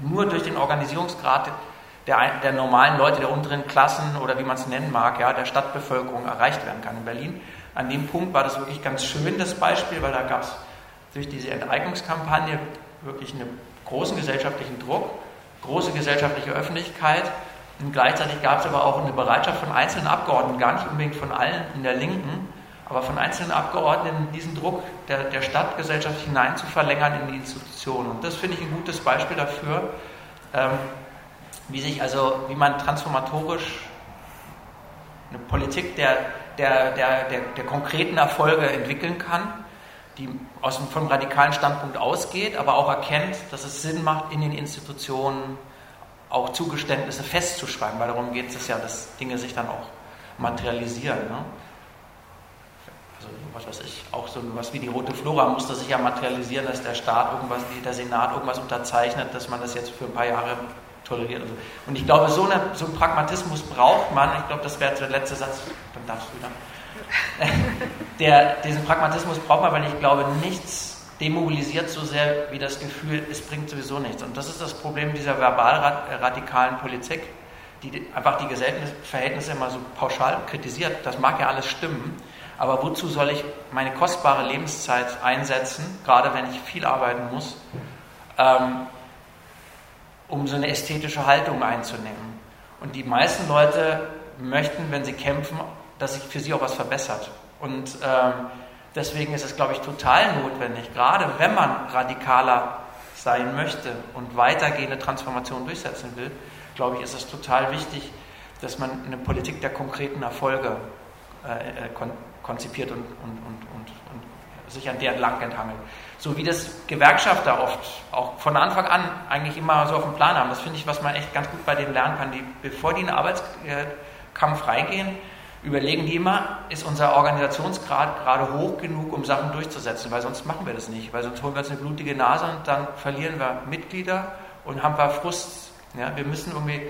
nur durch den Organisierungsgrad der, der normalen Leute, der unteren Klassen oder wie man es nennen mag, ja, der Stadtbevölkerung erreicht werden kann in Berlin. An dem Punkt war das wirklich ganz schön, das Beispiel, weil da gab es durch diese Enteignungskampagne wirklich einen großen gesellschaftlichen Druck, große gesellschaftliche Öffentlichkeit und gleichzeitig gab es aber auch eine Bereitschaft von einzelnen Abgeordneten, gar nicht unbedingt von allen in der Linken, aber von einzelnen Abgeordneten diesen Druck der, der Stadtgesellschaft hinein zu verlängern in die Institutionen. Und das finde ich ein gutes Beispiel dafür, ähm, wie sich also, wie man transformatorisch eine Politik der, der, der, der, der konkreten Erfolge entwickeln kann, die aus einem, vom radikalen Standpunkt ausgeht, aber auch erkennt, dass es Sinn macht, in den Institutionen auch Zugeständnisse festzuschreiben, weil darum geht es ja, dass Dinge sich dann auch materialisieren. Ne? Was weiß ich, auch so was wie die rote Flora musste sich ja materialisieren, dass der Staat irgendwas, der Senat irgendwas unterzeichnet, dass man das jetzt für ein paar Jahre toleriert. Und ich glaube, so, eine, so einen Pragmatismus braucht man. Ich glaube, das wäre der letzte Satz. Dann darfst du wieder. Der, diesen Pragmatismus braucht man, weil ich glaube, nichts demobilisiert so sehr wie das Gefühl, es bringt sowieso nichts. Und das ist das Problem dieser verbal-radikalen Politik, die einfach die Verhältnisse immer so pauschal kritisiert. Das mag ja alles stimmen. Aber wozu soll ich meine kostbare Lebenszeit einsetzen, gerade wenn ich viel arbeiten muss, ähm, um so eine ästhetische Haltung einzunehmen. Und die meisten Leute möchten, wenn sie kämpfen, dass sich für sie auch was verbessert. Und ähm, deswegen ist es, glaube ich, total notwendig, gerade wenn man radikaler sein möchte und weitergehende Transformation durchsetzen will, glaube ich, ist es total wichtig, dass man eine Politik der konkreten Erfolge äh, äh konzipiert und, und, und, und, sich an der entlang enthangelt. So wie das Gewerkschafter oft auch von Anfang an eigentlich immer so auf dem Plan haben. Das finde ich, was man echt ganz gut bei denen lernen kann. Die, bevor die in den Arbeitskampf reingehen, überlegen die immer, ist unser Organisationsgrad gerade hoch genug, um Sachen durchzusetzen, weil sonst machen wir das nicht, weil sonst holen wir uns eine blutige Nase und dann verlieren wir Mitglieder und haben wir Frust. Ja, wir müssen irgendwie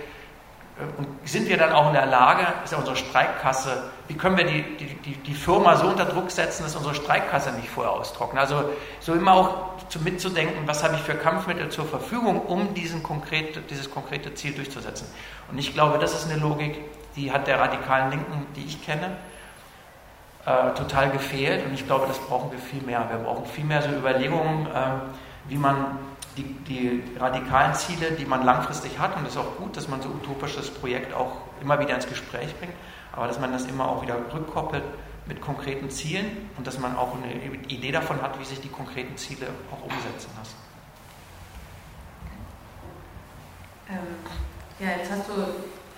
und sind wir dann auch in der Lage, ist ja unsere Streikkasse, wie können wir die, die, die, die Firma so unter Druck setzen, dass unsere Streikkasse nicht vorher austrocknet? Also so immer auch zu, mitzudenken, was habe ich für Kampfmittel zur Verfügung, um diesen konkrete, dieses konkrete Ziel durchzusetzen. Und ich glaube, das ist eine Logik, die hat der radikalen Linken, die ich kenne, äh, total gefehlt. Und ich glaube, das brauchen wir viel mehr. Wir brauchen viel mehr so Überlegungen, äh, wie man die, die, radikalen Ziele, die man langfristig hat, und es ist auch gut, dass man so utopisches Projekt auch immer wieder ins Gespräch bringt, aber dass man das immer auch wieder rückkoppelt mit konkreten Zielen und dass man auch eine Idee davon hat, wie sich die konkreten Ziele auch umsetzen lassen. Ähm, ja, jetzt hast du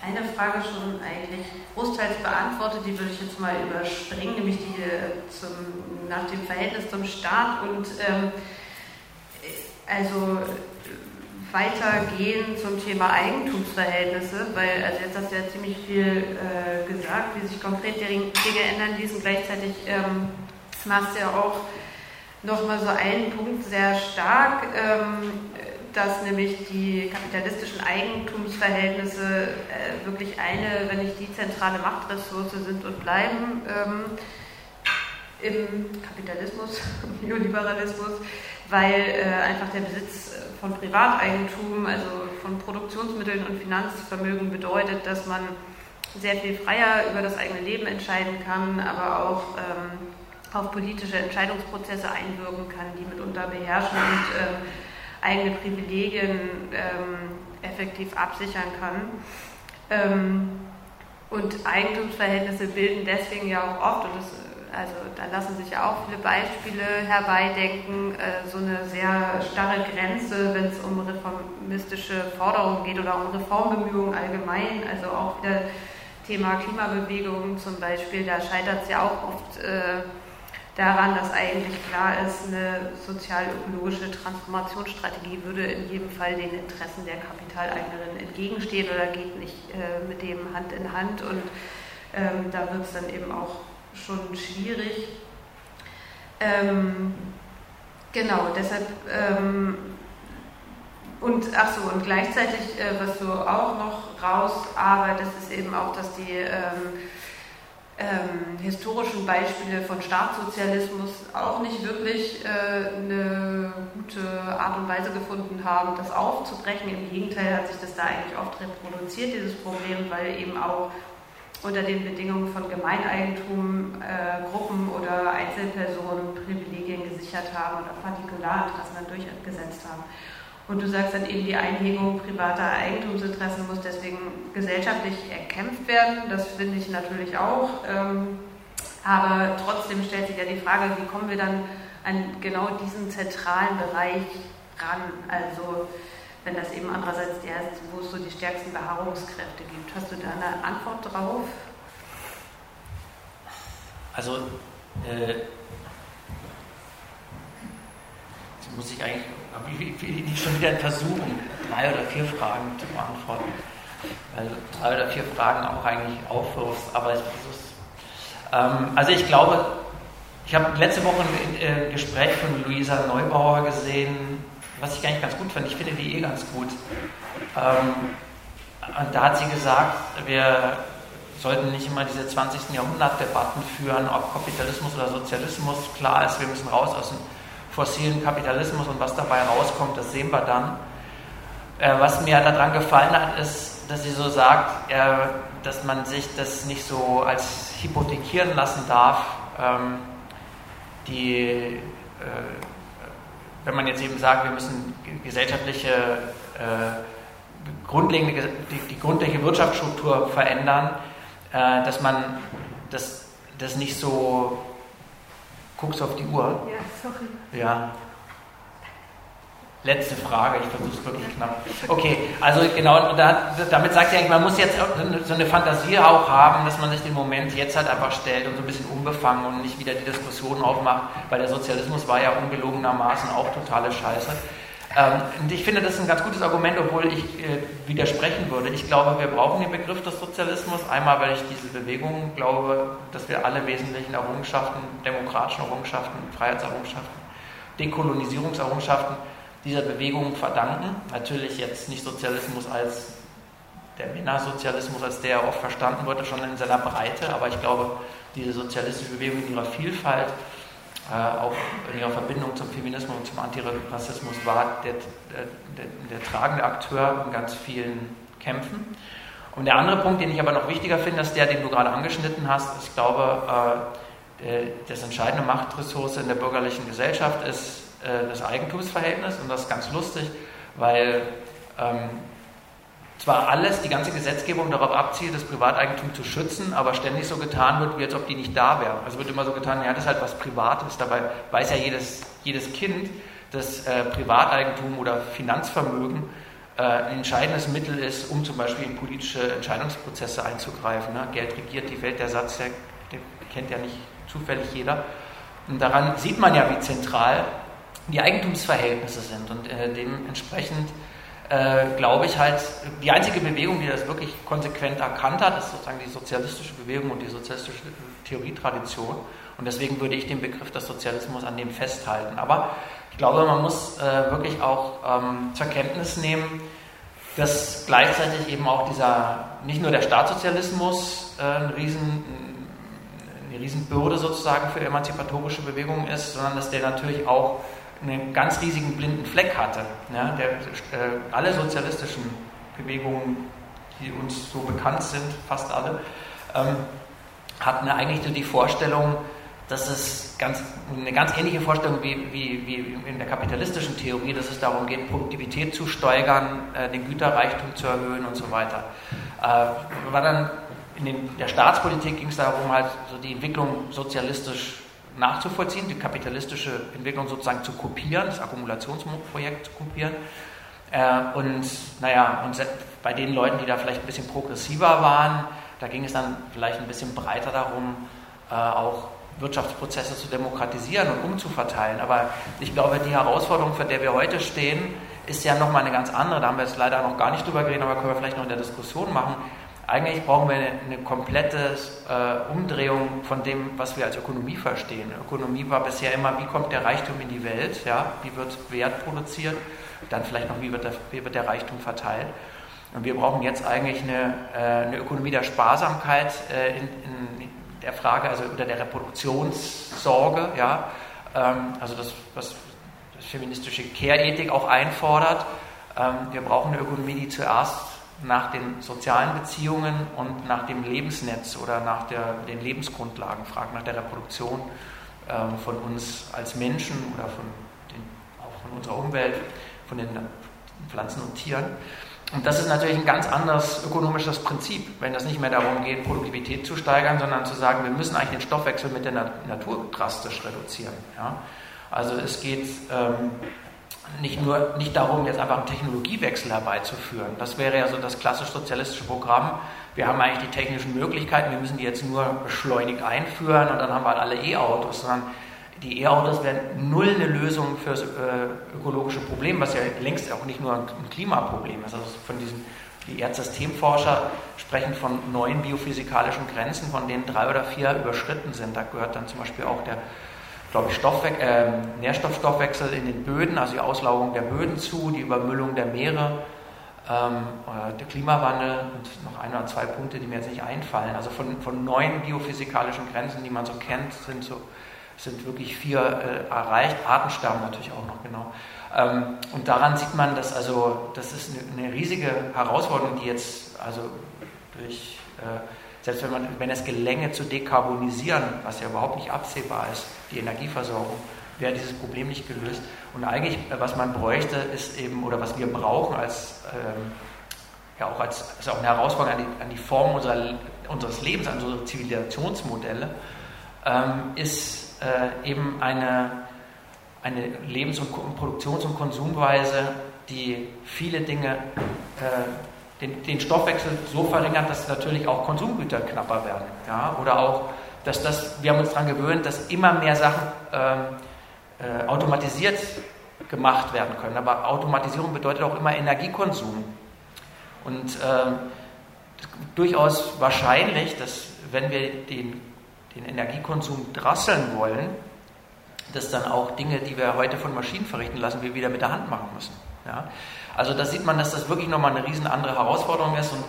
eine Frage schon eigentlich großteils beantwortet, die würde ich jetzt mal überspringen, nämlich die äh, zum, nach dem Verhältnis zum Staat und ähm, also weitergehen zum Thema Eigentumsverhältnisse, weil also jetzt hast du ja ziemlich viel äh, gesagt, wie sich konkret die Dinge ändern ließen. Gleichzeitig ähm, machst du ja auch nochmal so einen Punkt sehr stark, ähm, dass nämlich die kapitalistischen Eigentumsverhältnisse äh, wirklich eine, wenn nicht die zentrale Machtressource sind und bleiben ähm, im Kapitalismus, im Neoliberalismus weil äh, einfach der Besitz äh, von Privateigentum, also von Produktionsmitteln und Finanzvermögen bedeutet, dass man sehr viel freier über das eigene Leben entscheiden kann, aber auch ähm, auf politische Entscheidungsprozesse einwirken kann, die mitunter beherrschen und ähm, eigene Privilegien ähm, effektiv absichern kann. Ähm, und Eigentumsverhältnisse bilden deswegen ja auch oft, und das also da lassen sich ja auch viele Beispiele herbeidenken, äh, so eine sehr starre Grenze, wenn es um reformistische Forderungen geht oder um Reformbemühungen allgemein, also auch wieder Thema Klimabewegung zum Beispiel, da scheitert es ja auch oft äh, daran, dass eigentlich klar ist, eine sozial-ökologische Transformationsstrategie würde in jedem Fall den Interessen der Kapitaleignerin entgegenstehen oder geht nicht äh, mit dem Hand in Hand und ähm, da wird es dann eben auch schon schwierig. Ähm, genau, deshalb ähm, und ach so, und gleichzeitig, äh, was du auch noch rausarbeitest, ist eben auch, dass die ähm, ähm, historischen Beispiele von Staatssozialismus auch nicht wirklich äh, eine gute Art und Weise gefunden haben, das aufzubrechen. Im Gegenteil hat sich das da eigentlich oft reproduziert, dieses Problem, weil eben auch unter den Bedingungen von Gemeineigentum äh, Gruppen oder Einzelpersonen Privilegien gesichert haben oder Partikularinteressen dann durchgesetzt haben. Und du sagst dann eben, die Einhegung privater Eigentumsinteressen muss deswegen gesellschaftlich erkämpft werden. Das finde ich natürlich auch. Ähm, aber trotzdem stellt sich ja die Frage, wie kommen wir dann an genau diesen zentralen Bereich ran? Also wenn das eben andererseits der ist, wo es so die stärksten Beharrungskräfte gibt. Hast du da eine Antwort drauf? Also, äh, muss ich eigentlich, ich will nicht schon wieder versuchen, drei oder vier Fragen zu beantworten. Weil drei oder vier Fragen auch eigentlich aufwirfst, aber ich versuche ähm, Also ich glaube, ich habe letzte Woche ein äh, Gespräch von Luisa Neubauer gesehen, was ich eigentlich ganz gut fand. Ich finde die eh ganz gut. Ähm, und da hat sie gesagt, wir sollten nicht immer diese 20. Jahrhundert-Debatten führen, ob Kapitalismus oder Sozialismus. Klar ist, wir müssen raus aus dem fossilen Kapitalismus und was dabei rauskommt, das sehen wir dann. Äh, was mir daran gefallen hat, ist, dass sie so sagt, äh, dass man sich das nicht so als hypothekieren lassen darf. Ähm, die äh, wenn man jetzt eben sagt, wir müssen gesellschaftliche, äh, grundlegende, die, die, grundlegende Wirtschaftsstruktur verändern, äh, dass man das, das nicht so guckst auf die Uhr. Ja, sorry. Ja. Letzte Frage, ich versuche es wirklich knapp. Okay, also genau, da, damit sagt er man muss jetzt so eine Fantasie auch haben, dass man sich den Moment jetzt halt einfach stellt und so ein bisschen unbefangen und nicht wieder die Diskussion aufmacht, weil der Sozialismus war ja ungelogenermaßen auch totale Scheiße. Ähm, und ich finde, das ist ein ganz gutes Argument, obwohl ich äh, widersprechen würde. Ich glaube, wir brauchen den Begriff des Sozialismus. Einmal, weil ich diese Bewegung glaube, dass wir alle wesentlichen Errungenschaften, demokratischen Errungenschaften, Freiheitserrungenschaften, Dekolonisierungserrungenschaften dieser Bewegung verdanken. Natürlich jetzt nicht Sozialismus als der Männersozialismus, als der oft verstanden wurde, schon in seiner Breite, aber ich glaube, diese sozialistische Bewegung in ihrer Vielfalt, äh, auch in ihrer Verbindung zum Feminismus und zum Antirassismus, war der, der, der, tragende Akteur in ganz vielen Kämpfen. Und der andere Punkt, den ich aber noch wichtiger finde, ist der, den du gerade angeschnitten hast. Ich glaube, äh, das entscheidende Machtressource in der bürgerlichen Gesellschaft ist äh, das Eigentumsverhältnis und das ist ganz lustig, weil ähm, zwar alles, die ganze Gesetzgebung darauf abzielt, das Privateigentum zu schützen, aber ständig so getan wird, wie als ob die nicht da wäre. Also wird immer so getan, ja, das ist halt was Privates. Dabei weiß ja jedes, jedes Kind, dass äh, Privateigentum oder Finanzvermögen äh, ein entscheidendes Mittel ist, um zum Beispiel in politische Entscheidungsprozesse einzugreifen. Ne? Geld regiert die Welt, der Satz, der, den kennt ja nicht zufällig jeder. Und daran sieht man ja, wie zentral die Eigentumsverhältnisse sind und äh, dementsprechend äh, glaube ich halt, die einzige Bewegung, die das wirklich konsequent erkannt hat, ist sozusagen die sozialistische Bewegung und die sozialistische Theorietradition. Und deswegen würde ich den Begriff des Sozialismus an dem festhalten. Aber ich glaube, man muss äh, wirklich auch ähm, zur Kenntnis nehmen, dass gleichzeitig eben auch dieser, nicht nur der Staatssozialismus äh, ein Riesen, eine Riesenbürde sozusagen für emanzipatorische Bewegungen ist, sondern dass der natürlich auch einen ganz riesigen blinden Fleck hatte. Ja, der, äh, alle sozialistischen Bewegungen, die uns so bekannt sind, fast alle, ähm, hatten eigentlich so die Vorstellung, dass es ganz, eine ganz ähnliche Vorstellung wie, wie, wie in der kapitalistischen Theorie, dass es darum geht, Produktivität zu steigern, äh, den Güterreichtum zu erhöhen und so weiter. Äh, war dann in den, der Staatspolitik ging es darum, halt so die Entwicklung sozialistisch nachzuvollziehen, die kapitalistische Entwicklung sozusagen zu kopieren, das Akkumulationsprojekt zu kopieren. Äh, und naja, und bei den Leuten, die da vielleicht ein bisschen progressiver waren, da ging es dann vielleicht ein bisschen breiter darum, äh, auch Wirtschaftsprozesse zu demokratisieren und umzuverteilen. Aber ich glaube, die Herausforderung, vor der wir heute stehen, ist ja nochmal eine ganz andere. Da haben wir jetzt leider noch gar nicht drüber geredet, aber können wir vielleicht noch in der Diskussion machen. Eigentlich brauchen wir eine, komplette äh, Umdrehung von dem, was wir als Ökonomie verstehen. Ökonomie war bisher immer, wie kommt der Reichtum in die Welt, ja? wie wird Wert produziert, dann vielleicht noch, wie wird der, wie wird der Reichtum verteilt. Und wir brauchen jetzt eigentlich eine, äh, eine Ökonomie der Sparsamkeit äh, in, in, der Frage, also oder der Reproduktionssorge, ja? Ähm, also das, was das feministische Care-Ethik auch einfordert. Ähm, wir brauchen eine Ökonomie, die zuerst nach den sozialen Beziehungen und nach dem Lebensnetz oder nach der, den Lebensgrundlagen fragt, nach der Reproduktion äh, von uns als Menschen oder von, den, auch von unserer Umwelt, von den Pflanzen und Tieren. Und das ist natürlich ein ganz anderes ökonomisches Prinzip, wenn es nicht mehr darum geht, Produktivität zu steigern, sondern zu sagen, wir müssen eigentlich den Stoffwechsel mit der Natur drastisch reduzieren. Ja? Also es geht ähm, nicht nur nicht darum, jetzt einfach einen Technologiewechsel herbeizuführen. Das wäre ja so das klassisch sozialistische Programm. Wir haben eigentlich die technischen Möglichkeiten, wir müssen die jetzt nur beschleunigt einführen und dann haben wir halt alle E-Autos, sondern die E-Autos werden null eine Lösung für das äh, ökologische Problem, was ja längst auch nicht nur ein Klimaproblem ist. Also von diesen, die Erdsystemforscher sprechen von neuen biophysikalischen Grenzen, von denen drei oder vier überschritten sind. Da gehört dann zum Beispiel auch der glaube ich, Stoffwe äh, Nährstoffstoffwechsel in den Böden, also die Auslaugung der Böden zu, die Übermüllung der Meere, ähm, äh, der Klimawandel und noch ein oder zwei Punkte, die mir jetzt nicht einfallen. Also von, von neun biophysikalischen Grenzen, die man so kennt, sind, so, sind wirklich vier äh, erreicht. Artensterben natürlich auch noch, genau. Ähm, und daran sieht man, dass also, das ist eine, eine riesige Herausforderung, die jetzt also durch äh, selbst wenn, man, wenn es gelänge zu dekarbonisieren, was ja überhaupt nicht absehbar ist, die Energieversorgung, wäre dieses Problem nicht gelöst. Und eigentlich, äh, was man bräuchte, ist eben, oder was wir brauchen als, ähm, ja auch als, ist auch eine Herausforderung an die, an die Form unserer, unseres Lebens, an unsere Zivilisationsmodelle, ähm, ist äh, eben eine, eine Lebens- und Produktions- und Konsumweise, die viele Dinge äh, den, den Stoffwechsel so verringert, dass natürlich auch Konsumgüter knapper werden. Ja? Oder auch, dass das, wir haben uns daran gewöhnt, dass immer mehr Sachen ähm, äh, automatisiert gemacht werden können. Aber Automatisierung bedeutet auch immer Energiekonsum. Und äh, durchaus wahrscheinlich, dass wenn wir den, den Energiekonsum drosseln wollen, dass dann auch Dinge, die wir heute von Maschinen verrichten lassen, wir wieder mit der Hand machen müssen. Ja? Also da sieht man, dass das wirklich nochmal eine riesen andere Herausforderung ist und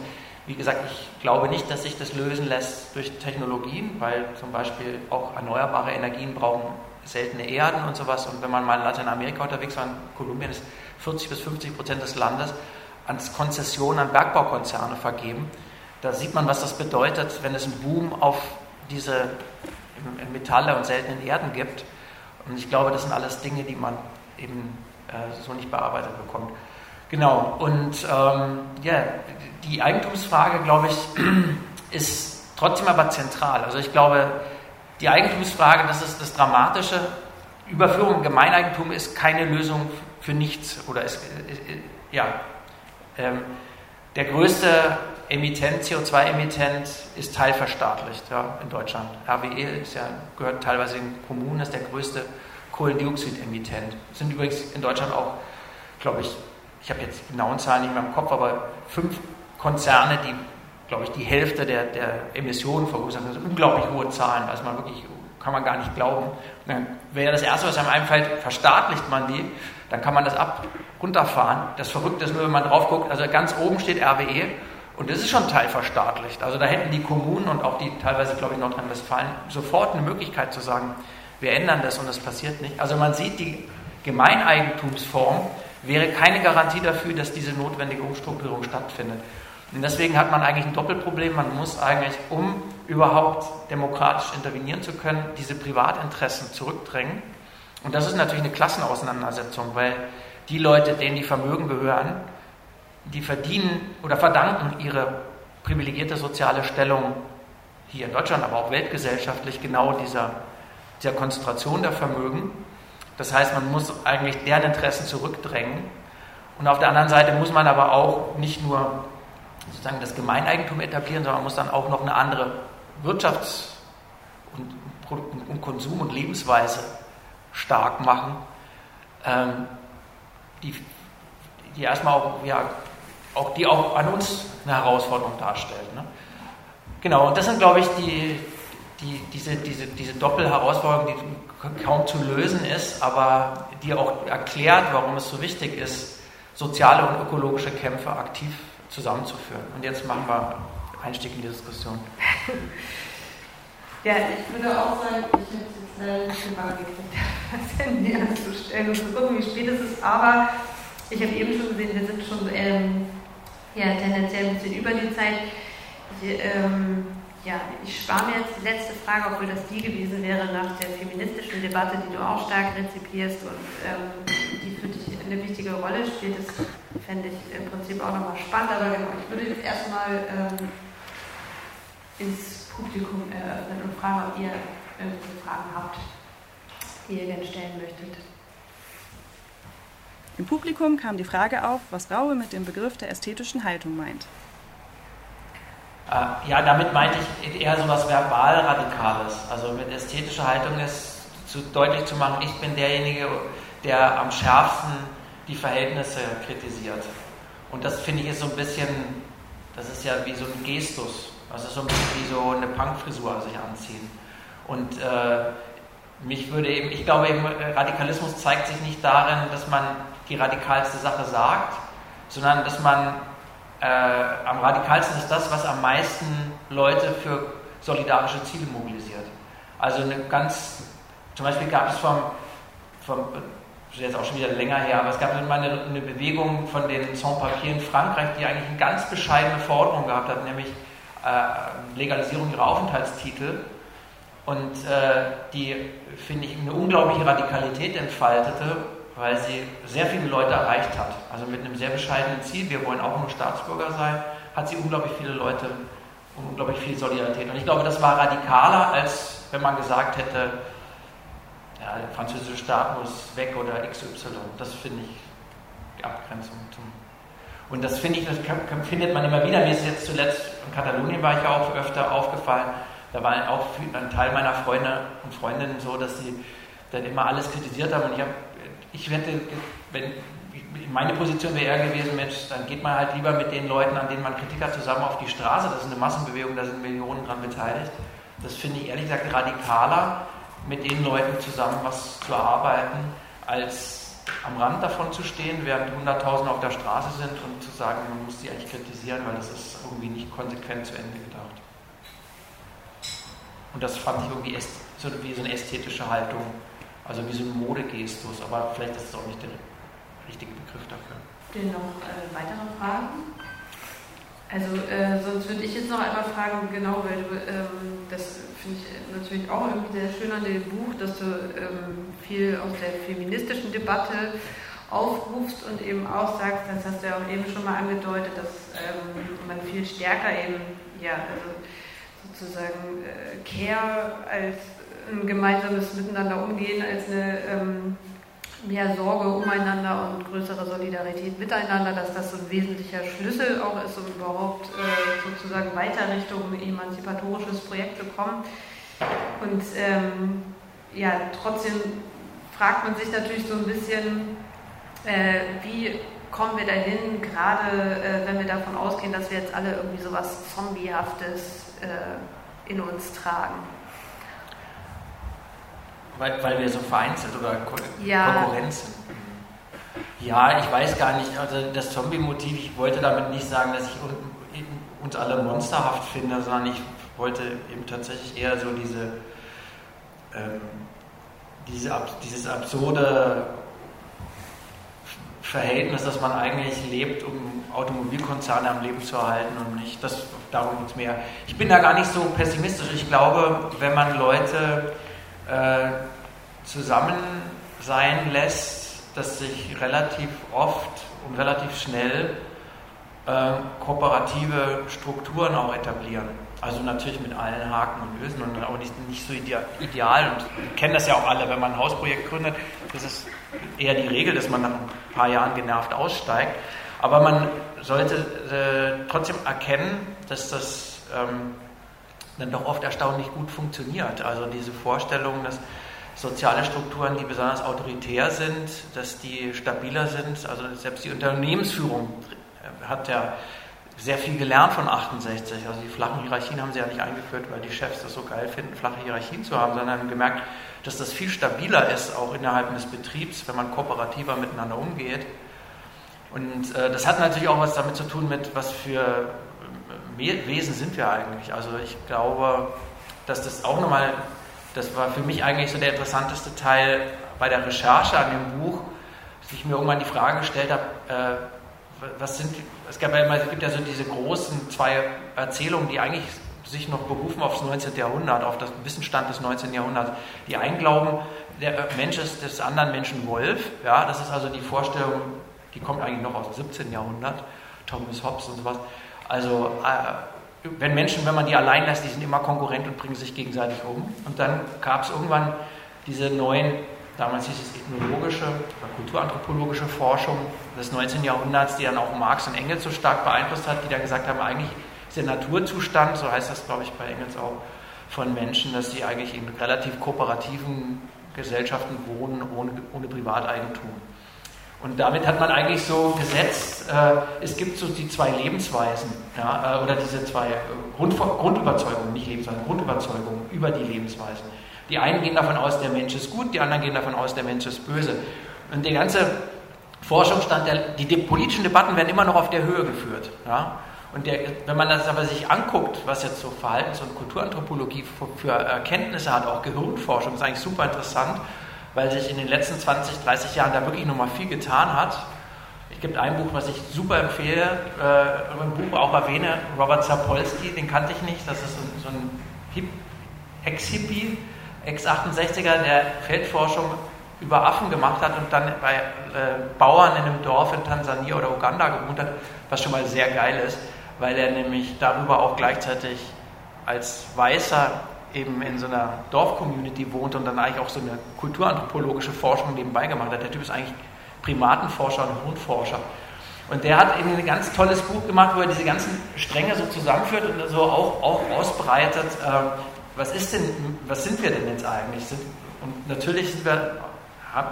wie gesagt, ich glaube nicht, dass sich das lösen lässt durch Technologien, weil zum Beispiel auch erneuerbare Energien brauchen seltene Erden und sowas. Und wenn man mal in Lateinamerika unterwegs war, in Kolumbien ist 40 bis 50 Prozent des Landes als Konzession an Bergbaukonzerne vergeben. Da sieht man, was das bedeutet, wenn es einen Boom auf diese Metalle und seltenen Erden gibt. Und ich glaube, das sind alles Dinge, die man eben äh, so nicht bearbeitet bekommt. Genau, und ähm, ja, die Eigentumsfrage, glaube ich, ist trotzdem aber zentral. Also ich glaube, die Eigentumsfrage, das ist das Dramatische. Überführung in Gemeineigentum ist keine Lösung für nichts. Oder ist, ja, ähm, der größte Emittent, CO2-Emittent, ist teilverstaatlicht ja, in Deutschland. RWE ist ja, gehört teilweise in Kommunen, ist der größte Kohlendioxid-Emittent. Sind übrigens in Deutschland auch, glaube ich, ich habe jetzt genauen Zahlen nicht mehr im Kopf, aber fünf Konzerne, die, glaube ich, die Hälfte der, der Emissionen verursachen. Das sind unglaublich hohe Zahlen, also man wirklich, kann man gar nicht glauben. Dann wäre das Erste, was einem einfällt, verstaatlicht man die, dann kann man das ab runterfahren. Das Verrückte ist nur, wenn man drauf guckt, also ganz oben steht RWE und das ist schon teilverstaatlicht. Also da hätten die Kommunen und auch die teilweise, glaube ich, Nordrhein-Westfalen sofort eine Möglichkeit zu sagen, wir ändern das und das passiert nicht. Also man sieht, die Gemeineigentumsform wäre keine Garantie dafür, dass diese notwendige Umstrukturierung stattfindet. Und deswegen hat man eigentlich ein Doppelproblem. Man muss eigentlich, um überhaupt demokratisch intervenieren zu können, diese Privatinteressen zurückdrängen. Und das ist natürlich eine Klassenauseinandersetzung, weil die Leute, denen die Vermögen gehören, die verdienen oder verdanken ihre privilegierte soziale Stellung hier in Deutschland, aber auch weltgesellschaftlich genau dieser, dieser Konzentration der Vermögen. Das heißt, man muss eigentlich deren Interessen zurückdrängen. Und auf der anderen Seite muss man aber auch nicht nur sozusagen das Gemeineigentum etablieren, sondern man muss dann auch noch eine andere Wirtschafts- und, und Konsum- und Lebensweise stark machen, ähm, die, die erstmal auch, ja, auch, die auch an uns eine Herausforderung darstellt. Ne? Genau, und das sind, glaube ich, die, die, diese, diese, diese Doppelherausforderung, die kaum zu lösen ist, aber die auch erklärt, warum es so wichtig ist, soziale und ökologische Kämpfe aktiv zusammenzuführen. Und jetzt machen wir Einstieg in die Diskussion. Ja, ich würde auch sagen, ich hätte es jetzt leider nicht gemacht gekriegt, das Handy anzustellen und zu gucken, wie spät es ist, aber ich habe eben schon gesehen, wir sind schon ähm, ja, tendenziell ein bisschen über die Zeit. Ich, ähm, ja, ich spare mir jetzt die letzte Frage, obwohl das die gewesen wäre nach der feministischen Debatte, die du auch stark rezipierst und ähm, die für dich eine wichtige Rolle spielt. Das fände ich im Prinzip auch nochmal spannend, aber genau, ich würde jetzt erstmal ähm, ins Publikum eröffnen und fragen, ob ihr irgendwelche Fragen habt, die ihr gerne stellen möchtet. Im Publikum kam die Frage auf, was Raue mit dem Begriff der ästhetischen Haltung meint. Äh, ja, damit meinte ich eher so was Verbalradikales. Also mit ästhetischer Haltung ist zu, deutlich zu machen, ich bin derjenige, der am schärfsten die Verhältnisse kritisiert. Und das finde ich ist so ein bisschen, das ist ja wie so ein Gestus. Das ist so ein bisschen wie so eine Punkfrisur sich anziehen. Und äh, mich würde eben, ich glaube eben, Radikalismus zeigt sich nicht darin, dass man die radikalste Sache sagt, sondern dass man äh, am radikalsten ist das, was am meisten Leute für solidarische Ziele mobilisiert. Also eine ganz, zum Beispiel gab es vom, vom jetzt auch schon wieder länger her, aber es gab mal eine, eine Bewegung von den Sans-Papiers in Frankreich, die eigentlich eine ganz bescheidene Forderung gehabt hat, nämlich äh, Legalisierung ihrer Aufenthaltstitel und äh, die, finde ich, eine unglaubliche Radikalität entfaltete weil sie sehr viele Leute erreicht hat. Also mit einem sehr bescheidenen Ziel, wir wollen auch nur Staatsbürger sein, hat sie unglaublich viele Leute und unglaublich viel Solidarität. Und ich glaube, das war radikaler, als wenn man gesagt hätte, ja, der französische Staat muss weg oder XY. Das finde ich die Abgrenzung zum. Und das finde ich, das findet man immer wieder. Mir ist jetzt zuletzt in Katalonien war ich auch öfter aufgefallen. Da war auch ein Teil meiner Freunde und Freundinnen so, dass sie dann immer alles kritisiert haben. Und ich habe ich hätte, wenn meine Position wäre eher gewesen, Mensch, dann geht man halt lieber mit den Leuten, an denen man Kritik hat, zusammen auf die Straße. Das ist eine Massenbewegung, da sind Millionen dran beteiligt. Das finde ich ehrlich gesagt radikaler, mit den Leuten zusammen was zu erarbeiten, als am Rand davon zu stehen, während Hunderttausende auf der Straße sind und zu sagen, man muss sie eigentlich kritisieren, weil das ist irgendwie nicht konsequent zu Ende gedacht. Und das fand ich irgendwie so, wie so eine ästhetische Haltung, also wie so ein Modegestus, aber vielleicht ist es auch nicht der richtige Begriff dafür. Denn noch äh, weitere Fragen? Also äh, sonst würde ich jetzt noch einmal fragen, genau, weil du, ähm, das finde ich natürlich auch irgendwie sehr schön an dem Buch, dass du ähm, viel aus der feministischen Debatte aufrufst und eben auch sagst, das hast du ja auch eben schon mal angedeutet, dass ähm, man viel stärker eben, ja, also sozusagen äh, Care als ein gemeinsames Miteinander umgehen, als eine ähm, mehr Sorge umeinander und größere Solidarität miteinander, dass das so ein wesentlicher Schlüssel auch ist, um überhaupt äh, sozusagen weiter Richtung emanzipatorisches Projekt zu kommen. Und ähm, ja, trotzdem fragt man sich natürlich so ein bisschen, äh, wie kommen wir dahin, gerade äh, wenn wir davon ausgehen, dass wir jetzt alle irgendwie so was Zombiehaftes äh, in uns tragen. Weil, weil wir so vereinzelt oder Ko ja. Konkurrenz sind. Ja, ich weiß gar nicht, also das Zombie-Motiv, ich wollte damit nicht sagen, dass ich uns alle monsterhaft finde, sondern ich wollte eben tatsächlich eher so diese, ähm, diese dieses absurde Verhältnis, dass man eigentlich lebt, um Automobilkonzerne am Leben zu erhalten und nicht, das, darum geht es mehr. Ich bin da gar nicht so pessimistisch. Ich glaube, wenn man Leute äh, zusammen sein lässt, dass sich relativ oft und relativ schnell äh, kooperative Strukturen auch etablieren. Also natürlich mit allen Haken und Ösen und auch nicht, nicht so ideal. Und wir kennen das ja auch alle, wenn man ein Hausprojekt gründet, das ist eher die Regel, dass man nach ein paar Jahren genervt aussteigt. Aber man sollte äh, trotzdem erkennen, dass das ähm, dann doch oft erstaunlich gut funktioniert. Also diese Vorstellung, dass soziale Strukturen, die besonders autoritär sind, dass die stabiler sind. Also selbst die Unternehmensführung hat ja sehr viel gelernt von 68. Also die flachen Hierarchien haben sie ja nicht eingeführt, weil die Chefs das so geil finden, flache Hierarchien zu haben, sondern haben gemerkt, dass das viel stabiler ist, auch innerhalb des Betriebs, wenn man kooperativer miteinander umgeht. Und äh, das hat natürlich auch was damit zu tun mit, was für Wesen sind wir eigentlich? Also ich glaube, dass das auch nochmal, das war für mich eigentlich so der interessanteste Teil bei der Recherche an dem Buch, dass ich mir irgendwann die Frage gestellt habe, äh, was sind, es, gab ja immer, es gibt ja so diese großen zwei Erzählungen, die eigentlich sich noch berufen aufs 19. Jahrhundert, auf das Wissensstand des 19. Jahrhunderts. Die einen glauben, der Mensch ist des anderen Menschen Wolf. Ja, das ist also die Vorstellung, die kommt eigentlich noch aus dem 17. Jahrhundert, Thomas Hobbes und sowas. Also äh, wenn Menschen, wenn man die allein lässt, die sind immer konkurrent und bringen sich gegenseitig um. Und dann gab es irgendwann diese neuen, damals hieß es ethnologische oder kulturanthropologische Forschung des 19. Jahrhunderts, die dann auch Marx und Engels so stark beeinflusst hat, die dann gesagt haben, eigentlich ist der Naturzustand, so heißt das glaube ich bei Engels auch, von Menschen, dass sie eigentlich in relativ kooperativen Gesellschaften wohnen ohne, ohne Privateigentum. Und damit hat man eigentlich so gesetzt, äh, es gibt so die zwei Lebensweisen ja, äh, oder diese zwei äh, Grund, Grundüberzeugungen, nicht Lebensweisen, Grundüberzeugungen über die Lebensweisen. Die einen gehen davon aus, der Mensch ist gut, die anderen gehen davon aus, der Mensch ist böse. Und der ganze Forschungsstand, der, die, die politischen Debatten werden immer noch auf der Höhe geführt. Ja? Und der, wenn man das aber sich anguckt, was jetzt so Verhaltens- und Kulturanthropologie für, für Erkenntnisse hat, auch Gehirnforschung, ist eigentlich super interessant weil sich in den letzten 20, 30 Jahren da wirklich nochmal viel getan hat. Es gibt ein Buch, was ich super empfehle, äh, ein Buch auch erwähne, Robert Sapolsky, den kannte ich nicht, das ist so, ein Ex-Hippie, Ex-68er, der Feldforschung über Affen gemacht hat und dann bei äh, Bauern in einem Dorf in Tansania oder Uganda gewohnt hat, was schon mal sehr geil ist, weil er nämlich darüber auch gleichzeitig als Weißer eben in so einer Dorfcommunity wohnt und dann eigentlich auch so eine kulturanthropologische Forschung nebenbei gemacht hat. Der Typ ist eigentlich Primatenforscher und Hundforscher. Und der hat eben ein ganz tolles Buch gemacht, wo er diese ganzen Stränge so zusammenführt und so auch, auch ausbreitet. Äh, was ist denn, was sind wir denn jetzt eigentlich? Sind, und natürlich sind wir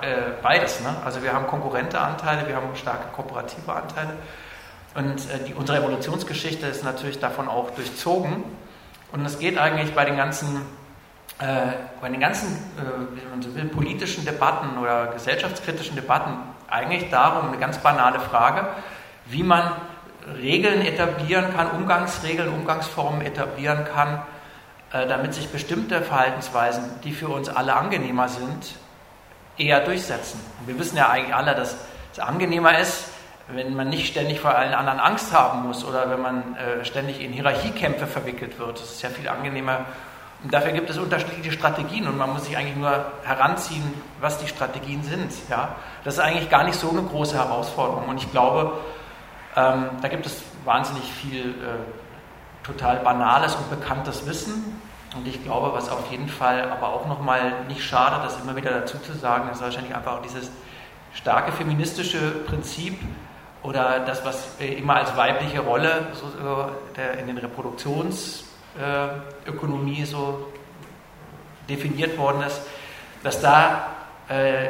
äh, beides. Ne? Also wir haben konkurrente Anteile, wir haben starke kooperative Anteile. Und äh, die, unsere Evolutionsgeschichte ist natürlich davon auch durchzogen. Und es geht eigentlich bei den ganzen äh, bei den ganzen, äh, wie man so will, politischen Debatten oder gesellschaftskritischen Debatten eigentlich darum, eine ganz banale Frage, wie man Regeln etablieren kann, Umgangsregeln, Umgangsformen etablieren kann, äh, damit sich bestimmte Verhaltensweisen, die für uns alle angenehmer sind, eher durchsetzen. Und wir wissen ja eigentlich alle, dass es angenehmer ist, wenn man nicht ständig vor allen anderen Angst haben muss oder wenn man äh, ständig in Hierarchiekämpfe verwickelt wird. Das ist ja viel angenehmer. Und dafür gibt es unterschiedliche Strategien und man muss sich eigentlich nur heranziehen, was die Strategien sind. Ja? Das ist eigentlich gar nicht so eine große Herausforderung. Und ich glaube, ähm, da gibt es wahnsinnig viel äh, total banales und bekanntes Wissen. Und ich glaube, was auf jeden Fall aber auch nochmal nicht schadet, das immer wieder dazu zu sagen, ist wahrscheinlich einfach auch dieses starke feministische Prinzip oder das, was immer als weibliche Rolle in den Reproduktionsökonomie so definiert worden ist, dass da äh,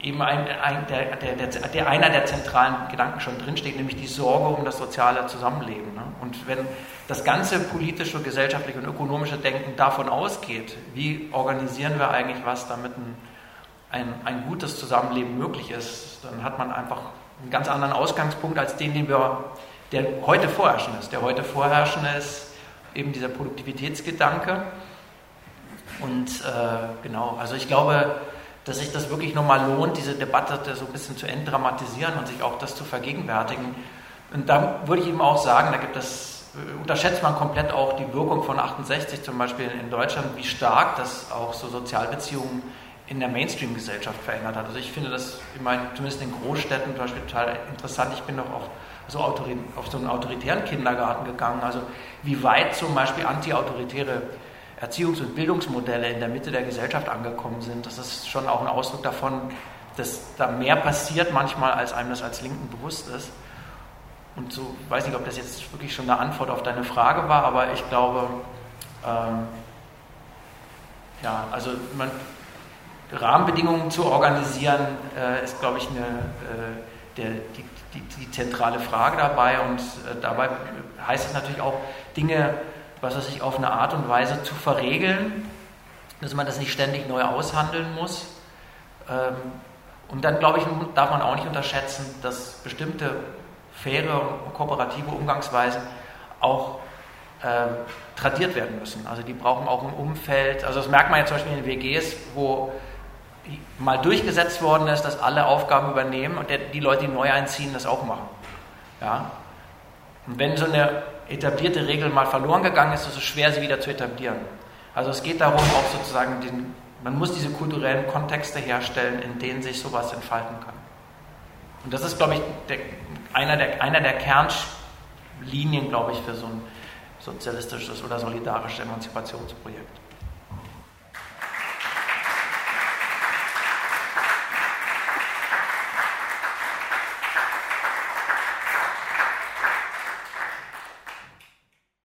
eben ein, ein, der, der, der, einer der zentralen Gedanken schon drinsteht, nämlich die Sorge um das soziale Zusammenleben. Ne? Und wenn das ganze politische, gesellschaftliche und ökonomische Denken davon ausgeht, wie organisieren wir eigentlich was, damit ein, ein, ein gutes Zusammenleben möglich ist, dann hat man einfach einen ganz anderen Ausgangspunkt als den, den wir, der heute vorherrschend ist. Der heute vorherrschend ist eben dieser Produktivitätsgedanke. Und äh, genau, also ich glaube, dass sich das wirklich nochmal lohnt, diese Debatte so ein bisschen zu entdramatisieren und sich auch das zu vergegenwärtigen. Und da würde ich eben auch sagen, da gibt es, unterschätzt man komplett auch die Wirkung von 68 zum Beispiel in Deutschland, wie stark das auch so Sozialbeziehungen in der Mainstream-Gesellschaft verändert hat. Also ich finde das, ich meine, zumindest in Großstädten zum Beispiel total interessant. Ich bin doch auch so auf so einen autoritären Kindergarten gegangen. Also wie weit zum Beispiel antiautoritäre Erziehungs- und Bildungsmodelle in der Mitte der Gesellschaft angekommen sind. Das ist schon auch ein Ausdruck davon, dass da mehr passiert manchmal, als einem das als Linken bewusst ist. Und so, ich weiß nicht, ob das jetzt wirklich schon eine Antwort auf deine Frage war, aber ich glaube, ähm, ja, also man, Rahmenbedingungen zu organisieren, äh, ist, glaube ich, eine, äh, der, die, die, die, zentrale Frage dabei. Und äh, dabei heißt es natürlich auch, Dinge was weiß ich, auf eine Art und Weise zu verregeln, dass man das nicht ständig neu aushandeln muss. Ähm, und dann, glaube ich, darf man auch nicht unterschätzen, dass bestimmte faire und kooperative Umgangsweisen auch äh, tradiert werden müssen. Also die brauchen auch ein Umfeld. Also das merkt man ja zum Beispiel in den WGs, wo mal durchgesetzt worden ist, dass alle Aufgaben übernehmen und die Leute, die neu einziehen, das auch machen. Ja? Und wenn so eine etablierte Regel mal verloren gegangen ist, ist es schwer, sie wieder zu etablieren. Also es geht darum, auch sozusagen, den, man muss diese kulturellen Kontexte herstellen, in denen sich sowas entfalten kann. Und das ist, glaube ich, der, einer, der, einer der Kernlinien, glaube ich, für so ein sozialistisches oder solidarisches Emanzipationsprojekt.